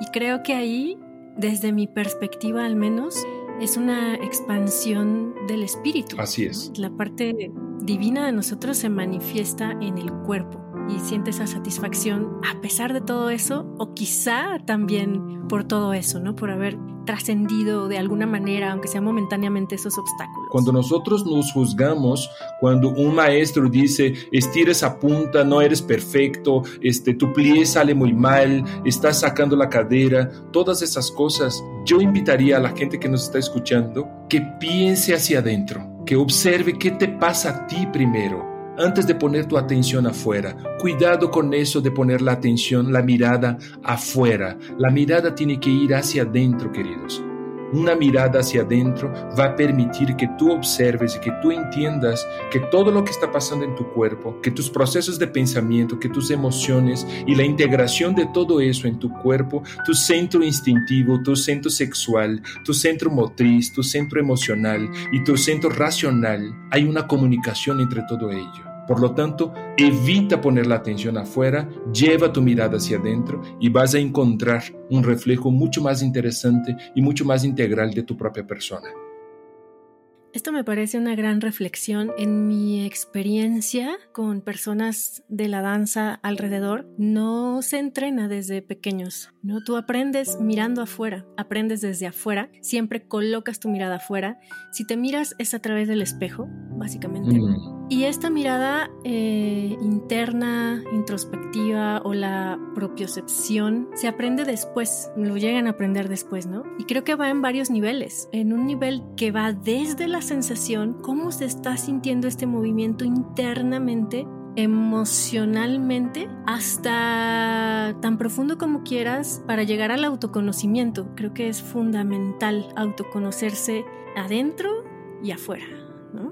Speaker 3: Y creo que ahí, desde mi perspectiva al menos, es una expansión del espíritu.
Speaker 2: Así es.
Speaker 3: La parte divina de nosotros se manifiesta en el cuerpo y siente esa satisfacción a pesar de todo eso o quizá también por todo eso, ¿no? Por haber trascendido de alguna manera, aunque sea momentáneamente, esos obstáculos.
Speaker 2: Cuando nosotros nos juzgamos, cuando un maestro dice, estira esa punta, no eres perfecto, este, tu plie sale muy mal, estás sacando la cadera, todas esas cosas, yo invitaría a la gente que nos está escuchando que piense hacia adentro, que observe qué te pasa a ti primero antes de poner tu atención afuera. Cuidado con eso de poner la atención, la mirada afuera. La mirada tiene que ir hacia adentro, queridos. Una mirada hacia adentro va a permitir que tú observes y que tú entiendas que todo lo que está pasando en tu cuerpo, que tus procesos de pensamiento, que tus emociones y la integración de todo eso en tu cuerpo, tu centro instintivo, tu centro sexual, tu centro motriz, tu centro emocional y tu centro racional, hay una comunicación entre todo ello. Por lo tanto, evita poner la atención afuera, lleva tu mirada hacia adentro y vas a encontrar un reflejo mucho más interesante y mucho más integral de tu propia persona.
Speaker 3: Esto me parece una gran reflexión. En mi experiencia con personas de la danza alrededor, no se entrena desde pequeños, ¿no? Tú aprendes mirando afuera, aprendes desde afuera, siempre colocas tu mirada afuera. Si te miras es a través del espejo, básicamente. Mm. Y esta mirada eh, interna, introspectiva o la propiocepción se aprende después, lo llegan a aprender después, ¿no? Y creo que va en varios niveles. En un nivel que va desde la sensación, cómo se está sintiendo este movimiento internamente emocionalmente hasta tan profundo como quieras para llegar al autoconocimiento. Creo que es fundamental autoconocerse adentro y afuera.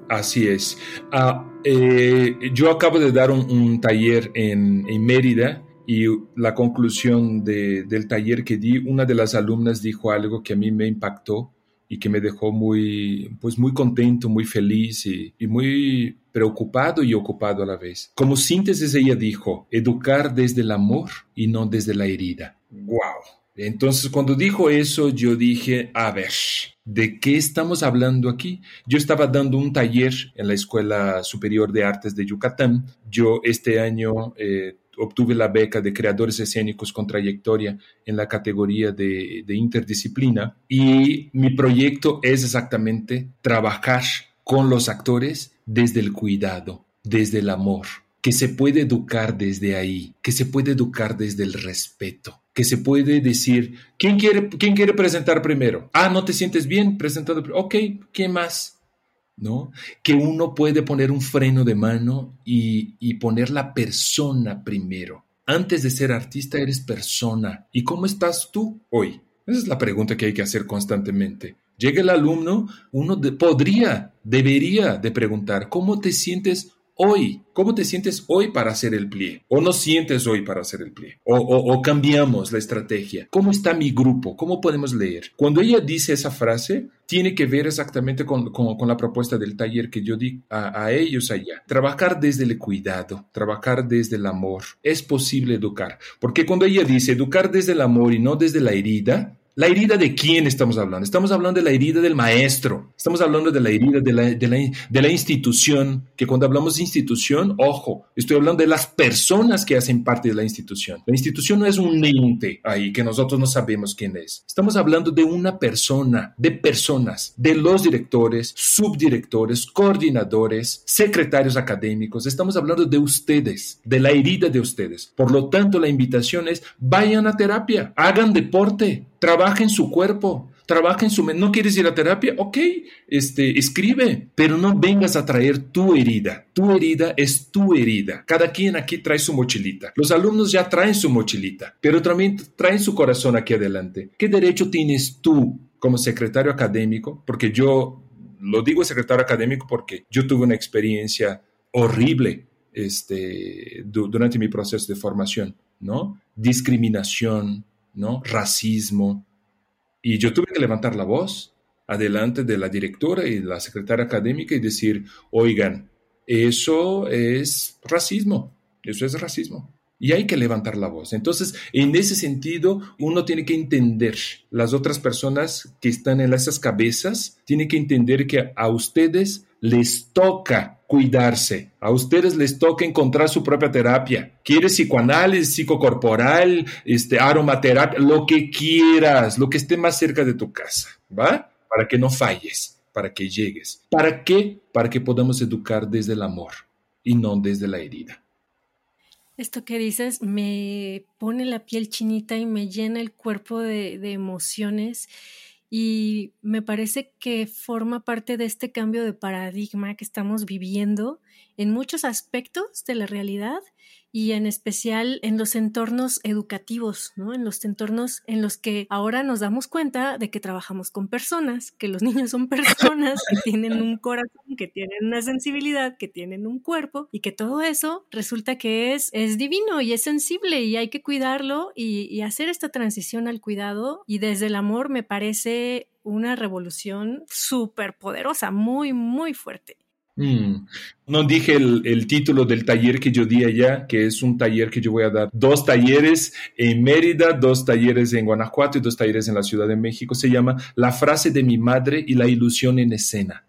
Speaker 2: Así es. Ah, eh, yo acabo de dar un, taller en, Mérida y la conclusión del taller que di, una de las alumnas dijo algo que a mí me impactó y que me dejó muy, pues muy contento, muy feliz y, muy preocupado y ocupado a la vez. Como síntesis ella dijo, educar desde el amor y no desde la herida. ¡Wow! Entonces, cuando dijo eso, yo dije, a ver, ¿de qué estamos hablando aquí? Yo estaba dando un taller en la Escuela Superior de Artes de Yucatán. Yo este año eh, obtuve la beca de creadores escénicos con trayectoria en la categoría de, interdisciplina y mi proyecto es exactamente trabajar con los actores desde el cuidado, desde el amor, que se puede educar desde ahí, que se puede educar desde el respeto que se puede decir, ¿quién quiere, quién quiere presentar primero? Ah, ¿no te sientes bien presentando? Ok, ¿quién más? ¿No? Que uno puede poner un freno de mano y, y poner la persona primero. Antes de ser artista eres persona. ¿Y cómo estás tú hoy? Esa es la pregunta que hay que hacer constantemente. Llega el alumno, uno podría, debería de preguntar, ¿cómo te sientes hoy? ¿Cómo te sientes hoy para hacer el plie? ¿O no sientes hoy para hacer el plie? ¿O, cambiamos la estrategia? ¿Cómo está mi grupo? ¿Cómo podemos leer? Cuando ella dice esa frase, tiene que ver exactamente con, la propuesta del taller que yo di a, a, ellos allá. Trabajar desde el cuidado, trabajar desde el amor. Es posible educar. Porque cuando ella dice educar desde el amor y no desde la herida, ¿La herida de quién estamos hablando? Estamos hablando de la herida del maestro, estamos hablando de la herida de la, de la, institución, que cuando hablamos de institución, ojo, estoy hablando de las personas que hacen parte de la institución. La institución no es un ente ahí que nosotros no sabemos quién es. Estamos hablando de una persona, de personas, de los directores, subdirectores, coordinadores, secretarios académicos. Estamos hablando de ustedes, de la herida de ustedes. Por lo tanto, la invitación es vayan a terapia, hagan deporte, trabaja en su cuerpo, trabaja en su mente. ¿No quieres ir a terapia? Ok, este, escribe, pero no vengas a traer tu herida. Tu herida es tu herida. Cada quien aquí trae su mochilita. Los alumnos ya traen su mochilita, pero también traen su corazón aquí adelante. ¿Qué derecho tienes tú como secretario académico? Porque yo lo digo secretario académico porque yo tuve una experiencia horrible este, durante mi proceso de formación, ¿no? Discriminación, ¿no? Racismo. Y yo tuve que levantar la voz adelante de la directora y la secretaria académica y decir, oigan, eso es racismo, eso es racismo. Y hay que levantar la voz. Entonces, en ese sentido, uno tiene que entender las otras personas que están en esas cabezas, tiene que entender que a ustedes les toca cuidarse. A ustedes les toca encontrar su propia terapia. ¿Quieres psicoanálisis, psicocorporal, este, aromaterapia, lo que quieras, lo que esté más cerca de tu casa, ¿va? Para que no falles, para que llegues. ¿Para qué? Para que podamos educar desde el amor y no desde la herida.
Speaker 3: Esto que dices me pone la piel chinita y me llena el cuerpo de, emociones y me parece que forma parte de este cambio de paradigma que estamos viviendo en muchos aspectos de la realidad y en especial en los entornos educativos, ¿no? En los entornos en los que ahora nos damos cuenta de que trabajamos con personas, que los niños son personas que tienen un corazón, que tienen una sensibilidad, que tienen un cuerpo y que todo eso resulta que es, es divino y es sensible y hay que cuidarlo y, y hacer esta transición al cuidado y desde el amor me parece una revolución súper poderosa, muy, muy fuerte.
Speaker 2: Mm. No dije el, título del taller que yo di allá, que es un taller que yo voy a dar. Dos talleres en Mérida, dos talleres en Guanajuato y dos talleres en la Ciudad de México. Se llama La frase de mi madre y la ilusión en escena.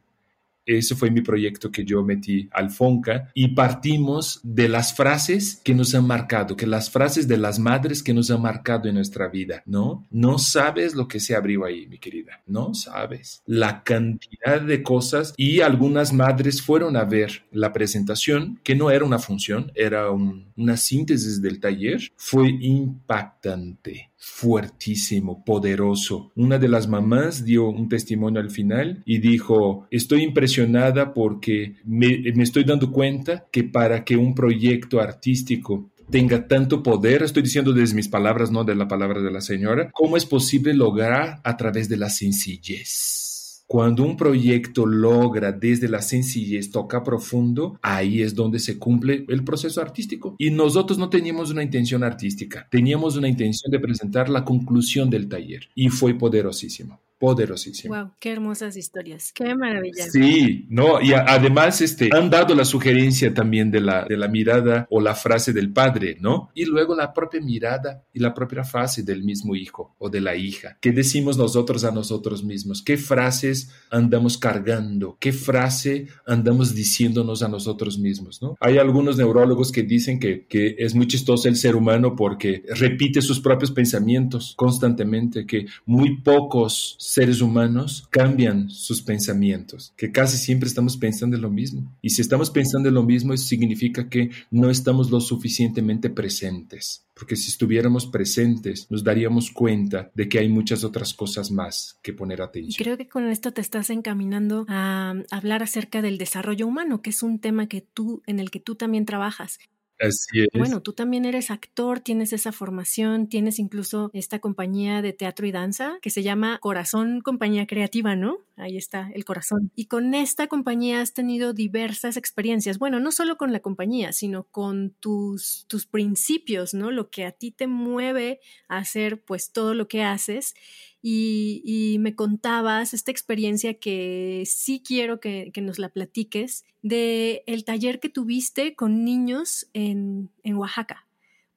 Speaker 2: Ese fue mi proyecto que yo metí al Fonca y partimos de las frases que nos han marcado, que las frases de las madres que nos han marcado en nuestra vida, ¿no? No sabes lo que se abrió ahí, mi querida, no sabes. La cantidad de cosas y algunas madres fueron a ver la presentación, que no era una función, era una síntesis del taller, fue impactante fuertísimo, poderoso. Una de las mamás dio un testimonio al final y dijo, estoy impresionada porque me, estoy dando cuenta que para que un proyecto artístico tenga tanto poder, estoy diciendo desde mis palabras, no de la palabra de la señora, ¿cómo es posible lograr a través de la sencillez? Cuando un proyecto logra desde la sencillez toca profundo, ahí es donde se cumple el proceso artístico. Y nosotros no teníamos una intención artística, teníamos una intención de presentar la conclusión del taller y fue poderosísimo poderosísimo.
Speaker 3: Wow, qué hermosas historias, qué maravilla.
Speaker 2: Sí, no, y además este, han dado la sugerencia también de la, de la mirada o la frase del padre, ¿no? Y luego la propia mirada y la propia frase del mismo hijo o de la hija. ¿Qué decimos nosotros a nosotros mismos? ¿Qué frases andamos cargando? ¿Qué frase andamos diciéndonos a nosotros mismos, ¿no? Hay algunos neurólogos que dicen que, que es muy chistoso el ser humano porque repite sus propios pensamientos constantemente, que muy pocos seres humanos cambian sus pensamientos, que casi siempre estamos pensando en lo mismo. Y si estamos pensando en lo mismo, eso significa que no estamos lo suficientemente presentes, porque si estuviéramos presentes, nos daríamos cuenta de que hay muchas otras cosas más que poner atención.
Speaker 3: Creo que con esto te estás encaminando a hablar acerca del desarrollo humano, que es un tema que tú en el que tú también trabajas.
Speaker 2: Así es.
Speaker 3: Bueno, tú también eres actor, tienes esa formación, tienes incluso esta compañía de teatro y danza que se llama Corazón Compañía Creativa, ¿no? Ahí está el corazón. Y con esta compañía has tenido diversas experiencias. Bueno, no solo con la compañía, sino con tus, tus principios, ¿no? Lo que a ti te mueve a hacer pues todo lo que haces y, me contabas esta experiencia que sí quiero que, nos la platiques de el taller que tuviste con niños en, Oaxaca.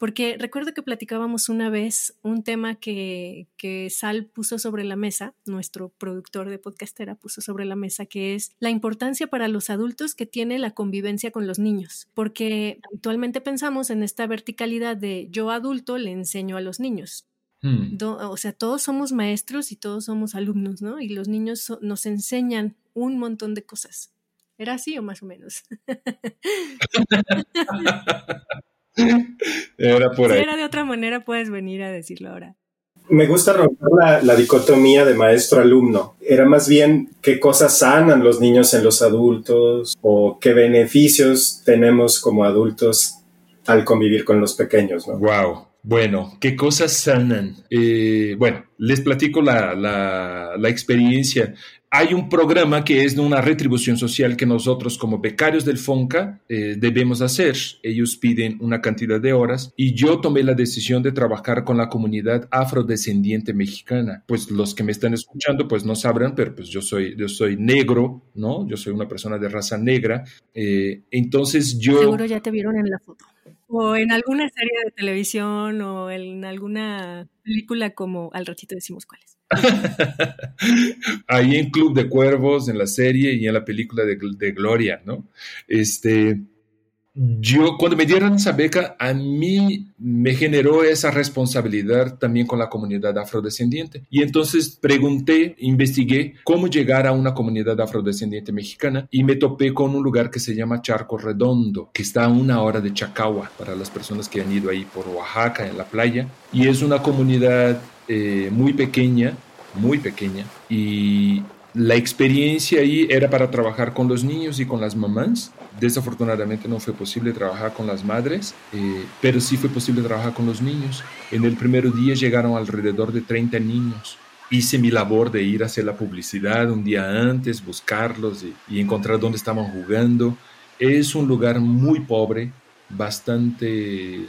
Speaker 3: Porque recuerdo que platicábamos una vez un tema que, que, Sal puso sobre la mesa, nuestro productor de podcastera puso sobre la mesa, que es la importancia para los adultos que tiene la convivencia con los niños. Porque actualmente pensamos en esta verticalidad de yo adulto le enseño a los niños, Hmm. o sea, todos somos maestros y todos somos alumnos, ¿no? Y los niños nos enseñan un montón de cosas. ¿Era así o más o menos?
Speaker 2: era por ahí.
Speaker 3: Si era de otra manera, puedes venir a decirlo ahora.
Speaker 4: Me gusta romper la, la dicotomía de maestro-alumno. Era más bien qué cosas sanan los niños en los adultos o qué beneficios tenemos como adultos al convivir con los pequeños, ¿no?
Speaker 2: Wow. Bueno, ¿qué cosas sanan? Eh, bueno, les platico la, la, experiencia. Hay un programa que es de una retribución social que nosotros como becarios del FONCA eh, debemos hacer. Ellos piden una cantidad de horas y yo tomé la decisión de trabajar con la comunidad afrodescendiente mexicana. Pues los que me están escuchando pues no sabrán, pero pues yo soy, yo soy negro, ¿no? Yo soy una persona de raza negra. Eh, entonces yo...
Speaker 3: Seguro ya te vieron en la foto. O en alguna serie de televisión o en alguna película como al ratito decimos cuáles.
Speaker 2: Ahí en Club de Cuervos, en la serie y en la película de, de Gloria, ¿no? Este, yo cuando me dieron esa beca, a mí me generó esa responsabilidad también con la comunidad afrodescendiente. Y entonces pregunté, investigué cómo llegar a una comunidad afrodescendiente mexicana y me topé con un lugar que se llama Charco Redondo, que está a una hora de Chacagua, para las personas que han ido ahí por Oaxaca, en la playa. Y es una comunidad eh, muy pequeña, muy pequeña, y la experiencia ahí era para trabajar con los niños y con las mamás. Desafortunadamente no fue posible trabajar con las madres, eh, pero sí fue posible trabajar con los niños. En el primer día llegaron alrededor de 30 niños. Hice mi labor de ir a hacer la publicidad un día antes, buscarlos y, encontrar dónde estaban jugando. Es un lugar muy pobre, bastante...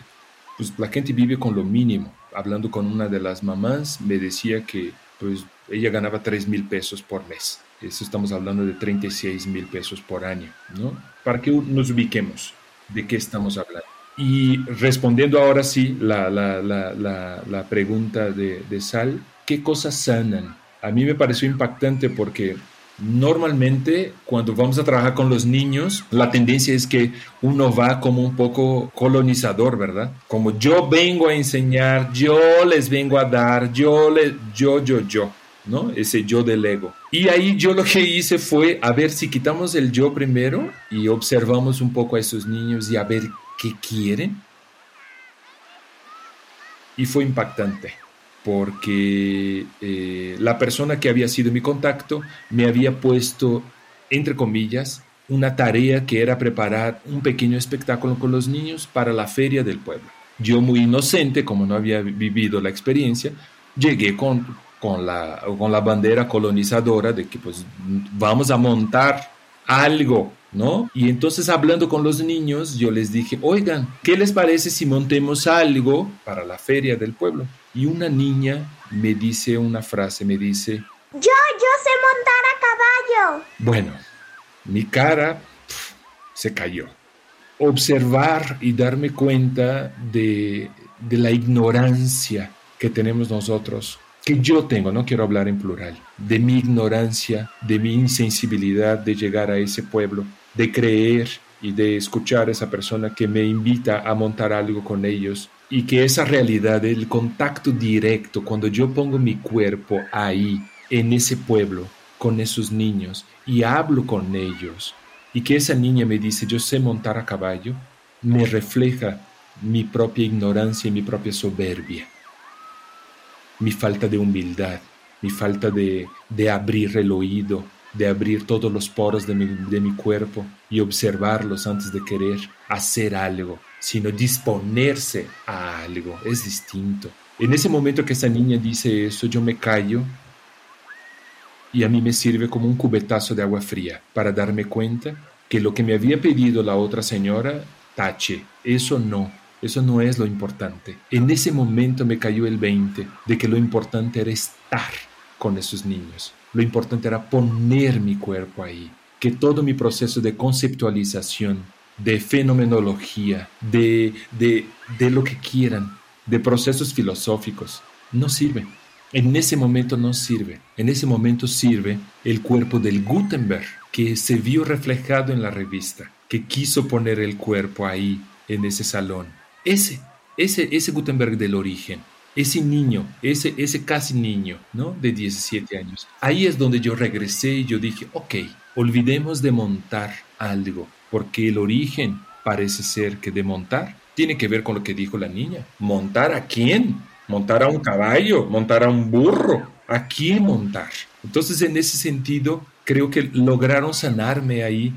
Speaker 2: Pues la gente vive con lo mínimo. Hablando con una de las mamás, me decía que pues ella ganaba 3 mil pesos por mes. Eso estamos hablando de 36 mil pesos por año, ¿no? Para que nos ubiquemos de qué estamos hablando. Y respondiendo ahora sí la, la, la, la pregunta de, de Sal, ¿qué cosas sanan? A mí me pareció impactante porque Normalmente, cuando vamos a trabajar con los niños, la tendencia es que uno va como un poco colonizador, ¿verdad? Como yo vengo a enseñar, yo les vengo a dar, yo, le, yo, yo, yo. ¿No? Ese yo del ego. Y ahí yo lo que hice fue a ver si quitamos el yo primero y observamos un poco a esos niños y a ver qué quieren. Y fue impactante porque eh, la persona que había sido mi contacto me había puesto, entre comillas, una tarea que era preparar un pequeño espectáculo con los niños para la feria del pueblo. Yo muy inocente, como no había vivido la experiencia, llegué con con la, con la bandera colonizadora de que pues vamos a montar algo, ¿no? Y entonces hablando con los niños, yo les dije, oigan, ¿qué les parece si montemos algo para la feria del pueblo? Y una niña me dice una frase, me dice,
Speaker 5: yo, yo sé montar a caballo.
Speaker 2: Bueno, mi cara se cayó. Observar y darme cuenta de, de la ignorancia que tenemos nosotros que yo tengo, no quiero hablar en plural, de mi ignorancia, de mi insensibilidad de llegar a ese pueblo, de creer y de escuchar a esa persona que me invita a montar algo con ellos y que esa realidad, el contacto directo, cuando yo pongo mi cuerpo ahí, en ese pueblo, con esos niños y hablo con ellos y que esa niña me dice yo sé montar a caballo, me refleja mi propia ignorancia y mi propia soberbia mi falta de humildad, mi falta de, abrir el oído, de abrir todos los poros de mi, de mi cuerpo y observarlos antes de querer hacer algo, sino disponerse a algo. Es distinto. En ese momento que esa niña dice eso, yo me callo y a mí me sirve como un cubetazo de agua fría para darme cuenta que lo que me había pedido la otra señora, tache, eso no, eso no es lo importante. En ese momento me cayó el 20 de que lo importante era estar con esos niños. Lo importante era poner mi cuerpo ahí. Que todo mi proceso de conceptualización, de fenomenología, de, de, de lo que quieran, de procesos filosóficos, no sirve. En ese momento no sirve. En ese momento sirve el cuerpo del Gutenberg, que se vio reflejado en la revista, que quiso poner el cuerpo ahí, en ese salón ese, ese, ese Gutenberg del origen, ese niño, ese, ese casi niño, ¿no? De 17 años. Ahí es donde yo regresé y yo dije, ok, olvidemos de montar algo, porque el origen parece ser que de montar tiene que ver con lo que dijo la niña. ¿Montar a quién? ¿Montar a un caballo? ¿Montar a un burro? ¿A quién montar? Entonces, en ese sentido, creo que lograron sanarme ahí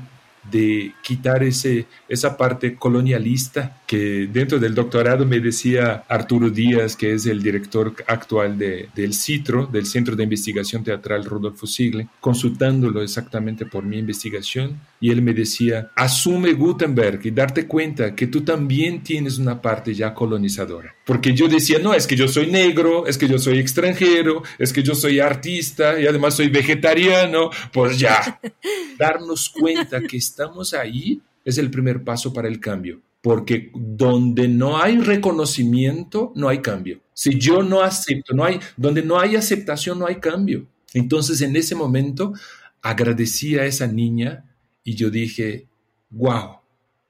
Speaker 2: de quitar ese, esa parte colonialista que dentro del doctorado me decía Arturo Díaz, que es el director actual de, del CITRO, del Centro de Investigación Teatral Rodolfo Sigle, consultándolo exactamente por mi investigación, y él me decía, asume Gutenberg y darte cuenta que tú también tienes una parte ya colonizadora. Porque yo decía, no, es que yo soy negro, es que yo soy extranjero, es que yo soy artista y además soy vegetariano, pues ya, darnos cuenta que estamos ahí es el primer paso para el cambio porque donde no hay reconocimiento, no hay cambio. Si yo no acepto, no hay, donde no hay aceptación, no hay cambio. Entonces, en ese momento, agradecí a esa niña y yo dije, wow,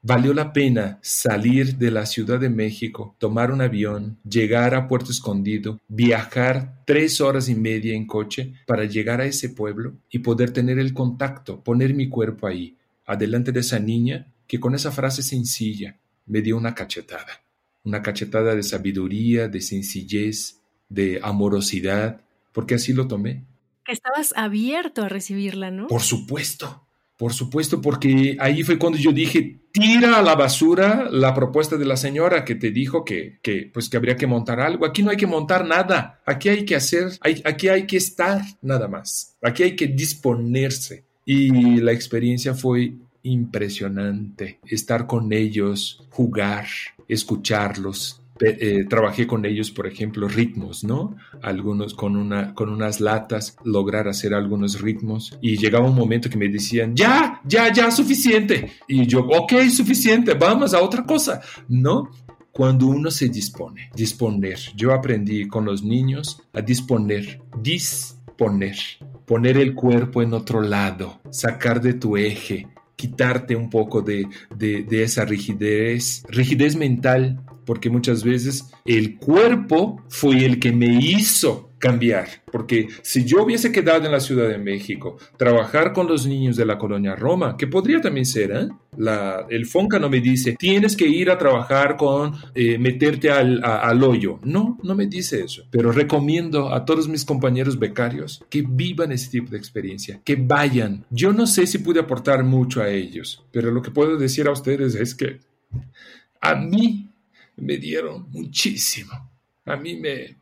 Speaker 2: valió la pena salir de la Ciudad de México, tomar un avión, llegar a Puerto Escondido, viajar tres horas y media en coche para llegar a ese pueblo y poder tener el contacto, poner mi cuerpo ahí, adelante de esa niña que con esa frase sencilla me dio una cachetada, una cachetada de sabiduría, de sencillez, de amorosidad, porque así lo tomé.
Speaker 3: Que estabas abierto a recibirla, ¿no?
Speaker 2: Por supuesto, por supuesto, porque ahí fue cuando yo dije, tira a la basura la propuesta de la señora que te dijo que, que, pues que habría que montar algo. Aquí no hay que montar nada, aquí hay que hacer, aquí hay que estar nada más, aquí hay que disponerse. Y la experiencia fue impresionante, estar con ellos, jugar, escucharlos, eh, trabajé con ellos, por ejemplo, ritmos, ¿no? Algunos con, una, con unas latas, lograr hacer algunos ritmos. Y llegaba un momento que me decían, ya, ya, ya, suficiente. Y yo, ok, suficiente, vamos a otra cosa, ¿no? Cuando uno se dispone, disponer. Yo aprendí con los niños a disponer, disponer, poner el cuerpo en otro lado, sacar de tu eje, quitarte un poco de, de, esa rigidez, rigidez mental porque muchas veces el cuerpo fue el que me hizo cambiar, porque si yo hubiese quedado en la Ciudad de México, trabajar con los niños de la colonia Roma, que podría también ser, ¿eh? la, el Fonca no me dice, tienes que ir a trabajar con, eh, meterte al, al hoyo. No, no me dice eso, pero recomiendo a todos mis compañeros becarios que vivan ese tipo de experiencia, que vayan. Yo no sé si pude aportar mucho a ellos, pero lo que puedo decir a ustedes es que a mí me dieron muchísimo. A mí me,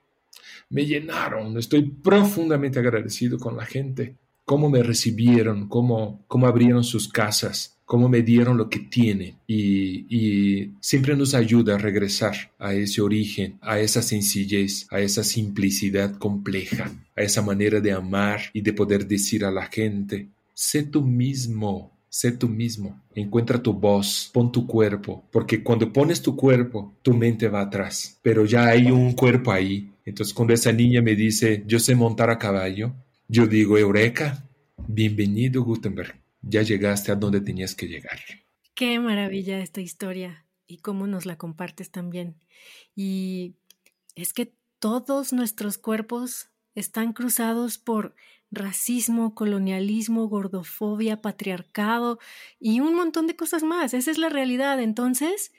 Speaker 2: me llenaron. Estoy profundamente agradecido con la gente. Cómo me recibieron, cómo, cómo abrieron sus casas, cómo me dieron lo que tienen. Y, y siempre nos ayuda a regresar a ese origen, a esa sencillez, a esa simplicidad compleja, a esa manera de amar y de poder decir a la gente, sé tú mismo, Sé tú mismo, encuentra tu voz, pon tu cuerpo, porque cuando pones tu cuerpo, tu mente va atrás, pero ya hay un cuerpo ahí. Entonces cuando esa niña me dice, yo sé montar a caballo, yo digo, Eureka, bienvenido Gutenberg, ya llegaste a donde tenías que llegar.
Speaker 3: Qué maravilla esta historia y cómo nos la compartes también. Y es que todos nuestros cuerpos están cruzados por racismo, colonialismo, gordofobia, patriarcado y un montón de cosas más. Esa es la realidad. Entonces,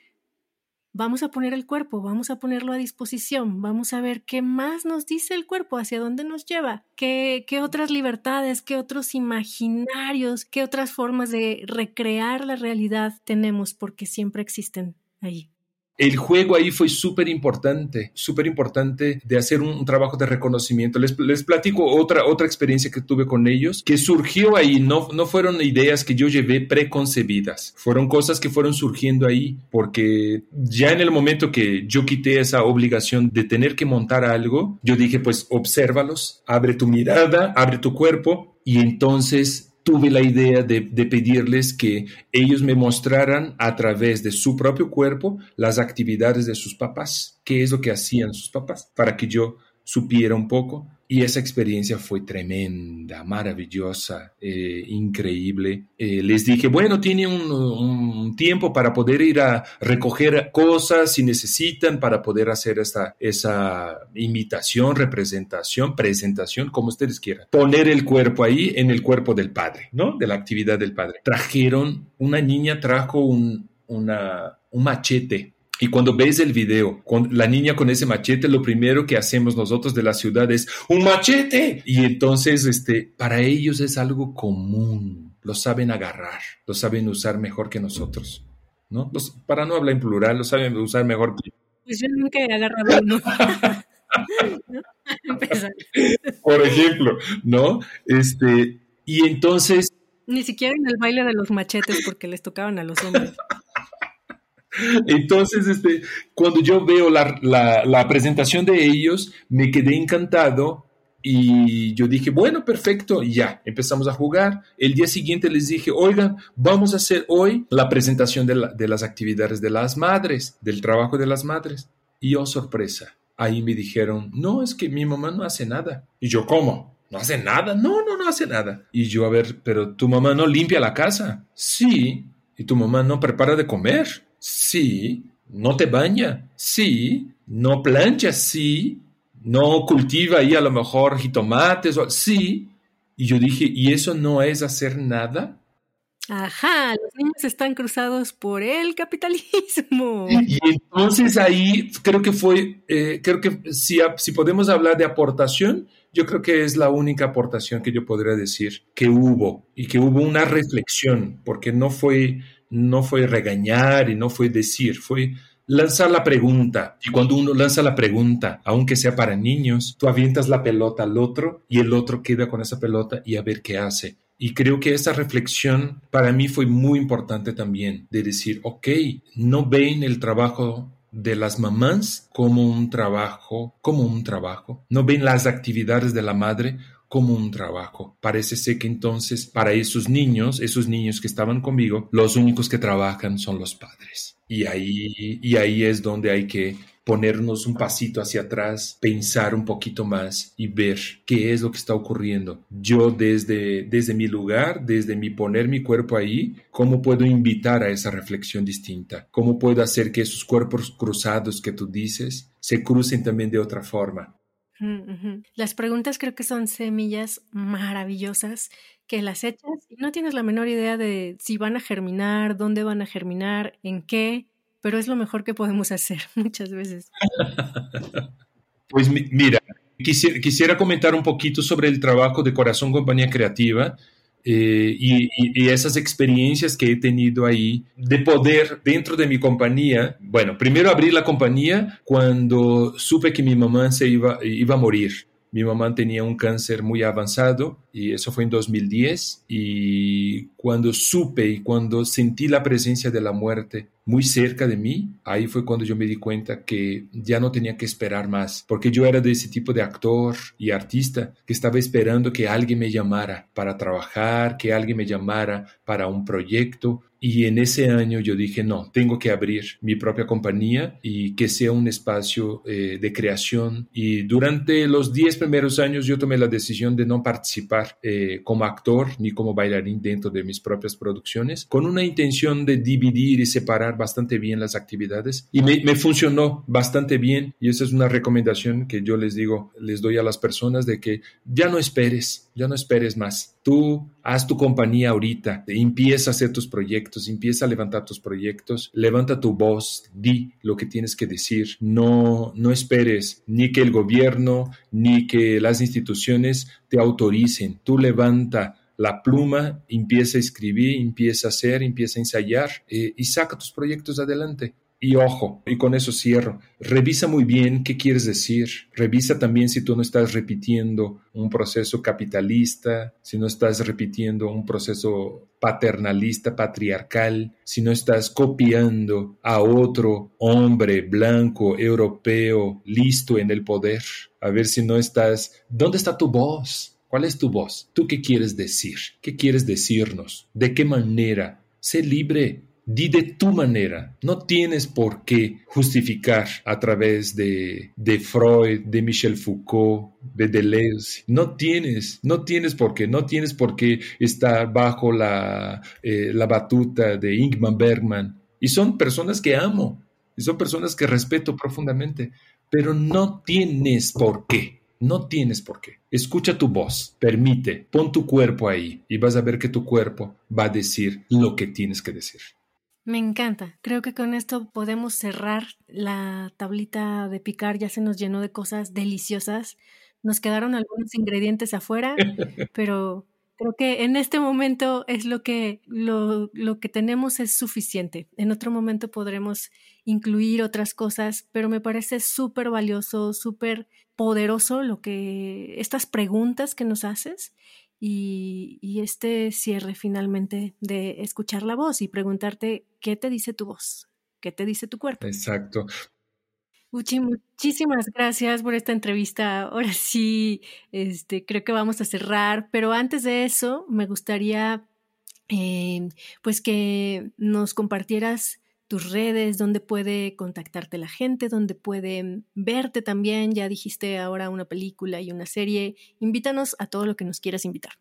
Speaker 3: vamos a poner el cuerpo, vamos a ponerlo a disposición, vamos a ver qué más nos dice el cuerpo, hacia dónde nos lleva, qué, qué otras libertades, qué otros imaginarios, qué otras formas de recrear la realidad tenemos, porque siempre existen ahí.
Speaker 2: El juego ahí fue súper importante, súper importante de hacer un, trabajo de reconocimiento. Les, les, platico otra, otra experiencia que tuve con ellos, que surgió ahí, no, no fueron ideas que yo llevé preconcebidas, fueron cosas que fueron surgiendo ahí, porque ya en el momento que yo quité esa obligación de tener que montar algo, yo dije, pues obsérvalos, abre tu mirada, abre tu cuerpo y entonces tuve la idea de, pedirles que ellos me mostraran a través de su propio cuerpo las actividades de sus papás, qué es lo que hacían sus papás, para que yo supiera un poco y esa experiencia fue tremenda, maravillosa, eh, increíble. Eh, les dije, bueno, tiene un, un, tiempo para poder ir a recoger cosas si necesitan, para poder hacer esta, esa imitación, representación, presentación, como ustedes quieran. Poner el cuerpo ahí en el cuerpo del padre, ¿no? De la actividad del padre. Trajeron, una niña trajo un, una, un machete y cuando ves el video, con la niña con ese machete, lo primero que hacemos nosotros de la ciudad es ¡un machete! Y entonces, este, para ellos es algo común. Lo saben agarrar, lo saben usar mejor que nosotros. ¿no? Los, para no hablar en plural, lo saben usar mejor que.
Speaker 3: Pues yo nunca he agarrado uno.
Speaker 2: Por ejemplo, ¿no? Este, y entonces.
Speaker 3: Ni siquiera en el baile de los machetes porque les tocaban a los hombres.
Speaker 2: Entonces, este, cuando yo veo la, la, la, presentación de ellos, me quedé encantado Y yo dije, bueno, perfecto, ya, empezamos a jugar. El día siguiente les dije, oigan, vamos a hacer hoy la presentación de, de las actividades de las madres, del trabajo de las madres. Y oh, sorpresa, ahí me dijeron, no, es que mi mamá no hace nada. Y yo, ¿cómo? ¿No hace nada? No, no, no hace nada. Y yo, a ver, pero tu mamá no limpia la casa. Sí. ¿Y tu mamá no prepara de comer? Sí. ¿No te baña? Sí. ¿No plancha? Sí no cultiva ahí a lo mejor jitomates, sí. Y yo dije, ¿y eso no es hacer nada?
Speaker 3: Ajá, los niños están cruzados por el capitalismo.
Speaker 2: Y, entonces ahí creo que fue, eh, creo que si, si podemos hablar de aportación, yo creo que es la única aportación que yo podría decir que hubo y que hubo una reflexión, porque no fue, no fue regañar y no fue decir, fue lanzar la pregunta. Y cuando uno lanza la pregunta, aunque sea para niños, tú avientas la pelota al otro y el otro queda con esa pelota y a ver qué hace. Y creo que esa reflexión para mí fue muy importante también, de decir, ok, no ven el trabajo de las mamás como un trabajo, como un trabajo, no ven las actividades de la madre como un trabajo. Parece ser que entonces para esos niños, esos niños que estaban conmigo, los únicos que trabajan son los padres. Y ahí, y ahí es donde hay que ponernos un pasito hacia atrás, pensar un poquito más y ver qué es lo que está ocurriendo. Yo desde, desde mi lugar, desde mi poner mi cuerpo ahí, ¿cómo puedo invitar a esa reflexión distinta? ¿Cómo puedo hacer que esos cuerpos cruzados que tú dices se crucen también de otra forma?
Speaker 3: Las preguntas creo que son semillas maravillosas que las echas y no tienes la menor idea de si van a germinar, dónde van a germinar, en qué, pero es lo mejor que podemos hacer muchas veces.
Speaker 2: Pues mira, quisiera, quisiera comentar un poquito sobre el trabajo de Corazón Compañía Creativa eh, y, esas experiencias que he tenido ahí de poder dentro de mi compañía. Bueno, primero abrí la compañía cuando supe que mi mamá se iba, iba a morir. Mi mamá tenía un cáncer muy avanzado y eso fue en 2010 y cuando supe y cuando sentí la presencia de la muerte muy cerca de mí, ahí fue cuando yo me di cuenta que ya no tenía que esperar más, porque yo era de ese tipo de actor y artista que estaba esperando que alguien me llamara para trabajar, que alguien me llamara para un proyecto y en ese año yo dije, no, tengo que abrir mi propia compañía y que sea un espacio eh, de creación. Y durante los 10 primeros años yo tomé la decisión de no participar eh, como actor ni como bailarín dentro de mis propias producciones, con una intención de dividir y separar bastante bien las actividades. Y me, me funcionó bastante bien. Y esa es una recomendación que yo les digo, les doy a las personas de que ya no esperes, ya no esperes más Tú haz tu compañía ahorita, empieza a hacer tus proyectos, empieza a levantar tus proyectos, levanta tu voz, di lo que tienes que decir. No, no esperes ni que el gobierno ni que las instituciones te autoricen. Tú levanta la pluma, empieza a escribir, empieza a hacer, empieza a ensayar eh, y saca tus proyectos adelante. Y ojo, y con eso cierro, revisa muy bien qué quieres decir, revisa también si tú no estás repitiendo un proceso capitalista, si no estás repitiendo un proceso paternalista, patriarcal, si no estás copiando a otro hombre blanco, europeo, listo en el poder, a ver si no estás, ¿dónde está tu voz? ¿Cuál es tu voz? ¿Tú qué quieres decir? ¿Qué quieres decirnos? ¿De qué manera? Sé libre, Di de tu manera. No tienes por qué justificar a través de, de Freud, de Michel Foucault, de Deleuze. No tienes, no tienes por qué, no tienes por qué estar bajo la, eh, la batuta de Ingmar Bergman. Y son personas que amo, y son personas que respeto profundamente, pero no tienes por qué. No tienes por qué. Escucha tu voz, permite, pon tu cuerpo ahí y vas a ver que tu cuerpo va a decir lo que tienes que decir.
Speaker 3: Me encanta. Creo que con esto podemos cerrar la tablita de picar. Ya se nos llenó de cosas deliciosas. Nos quedaron algunos ingredientes afuera, pero creo que en este momento es lo que, lo, lo que tenemos es suficiente. En otro momento podremos incluir otras cosas, pero me parece súper valioso, súper poderoso lo que estas preguntas que nos haces y, este cierre finalmente de escuchar la voz y preguntarte qué te dice tu voz, qué te dice tu cuerpo.
Speaker 2: Exacto.
Speaker 3: Uchi, muchísimas gracias por esta entrevista. Ahora sí, este, creo que vamos a cerrar, pero antes de eso, me gustaría eh, pues que nos compartieras tus redes, dónde puede contactarte la gente, dónde puede verte también. Ya dijiste ahora una película y una serie. Invítanos a todo lo que nos quieras invitar.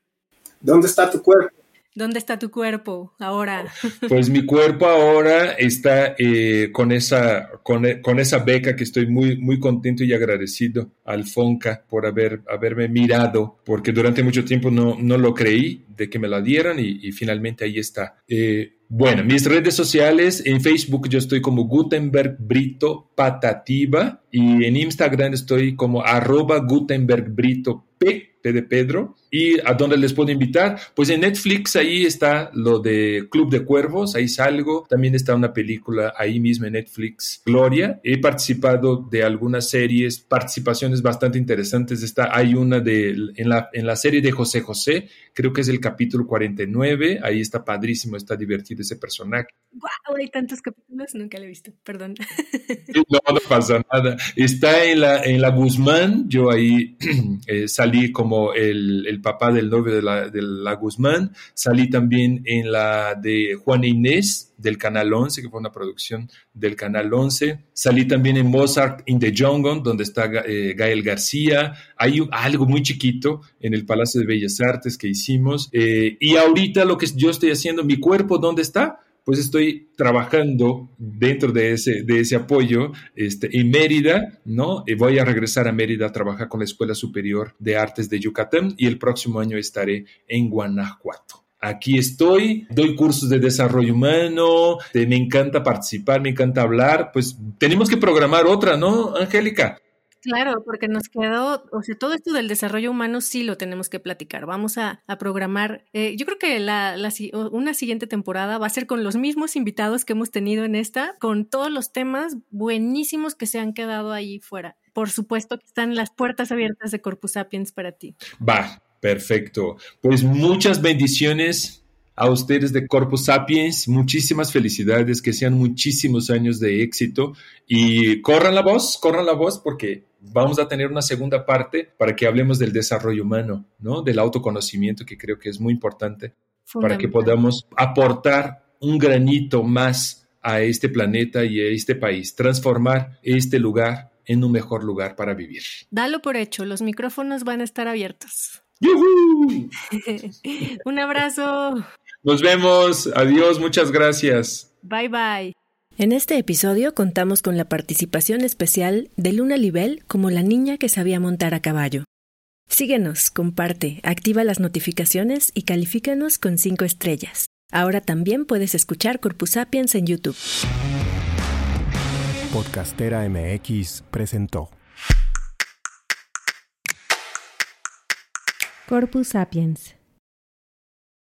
Speaker 4: ¿Dónde está tu cuerpo?
Speaker 3: ¿Dónde está tu cuerpo ahora?
Speaker 2: Pues mi cuerpo ahora está eh, con, esa, con, con, esa beca que estoy muy, muy contento y agradecido al FONCA por haber, haberme mirado, porque durante mucho tiempo no, no lo creí de que me la dieran y, finalmente ahí está. Eh, bueno, mis redes sociales, en Facebook yo estoy como Gutenberg Brito Patativa y en Instagram estoy como arroba Gutenberg Brito P de Pedro. ¿Y a dónde les puedo invitar? Pues en Netflix ahí está lo de Club de Cuervos, ahí salgo. También está una película ahí mismo en Netflix, Gloria. He participado de algunas series, participaciones bastante interesantes. Está, hay una de, en la, en la serie de José José, creo que es el capítulo 49. Ahí está padrísimo, está divertido ese personaje.
Speaker 3: ¡Wow! Hay tantos capítulos, nunca lo he visto, perdón.
Speaker 2: No, no pasa nada. Está en la, en la Guzmán, yo ahí eh, salí como el, el, papá del novio de la, Guzmán. Salí también en la de Juan Inés del Canal 11, que fue una producción del Canal 11. Salí también en Mozart in the Jungle, donde está eh, Gael García. Hay algo muy chiquito en el Palacio de Bellas Artes que hicimos. Eh, y ahorita lo que yo estoy haciendo, mi cuerpo, ¿dónde está? Pues estoy trabajando dentro de ese, de ese apoyo este, en Mérida, ¿no? Y voy a regresar a Mérida a trabajar con la Escuela Superior de Artes de Yucatán y el próximo año estaré en Guanajuato. Aquí estoy, doy cursos de desarrollo humano, me encanta participar, me encanta hablar, pues tenemos que programar otra, ¿no, Angélica?
Speaker 3: Claro, porque nos quedó, o sea, todo esto del desarrollo humano sí lo tenemos que platicar. Vamos a, programar, eh, yo creo que la, una siguiente temporada va a ser con los mismos invitados que hemos tenido en esta, con todos los temas buenísimos que se han quedado ahí fuera. Por supuesto que están las puertas abiertas de Corpus Sapiens para ti.
Speaker 2: Va, perfecto. Pues muchas bendiciones a ustedes de Corpus Sapiens, muchísimas felicidades, que sean muchísimos años de éxito y corran la voz, corran la voz porque vamos a tener una segunda parte para que hablemos del desarrollo humano, ¿no? Del autoconocimiento que creo que es muy importante para que podamos aportar un granito más a este planeta y a este país, transformar este lugar en un mejor lugar para vivir.
Speaker 3: Dalo por hecho, los micrófonos van a estar abiertos. un abrazo.
Speaker 2: Nos vemos. Adiós. Muchas gracias.
Speaker 3: Bye bye. En este episodio contamos con la participación especial de Luna Libel como la niña que sabía montar a caballo. Síguenos, comparte, activa las notificaciones y califícanos con cinco estrellas. Ahora también puedes escuchar Corpus Sapiens en YouTube.
Speaker 1: Podcastera MX presentó
Speaker 3: Corpus Sapiens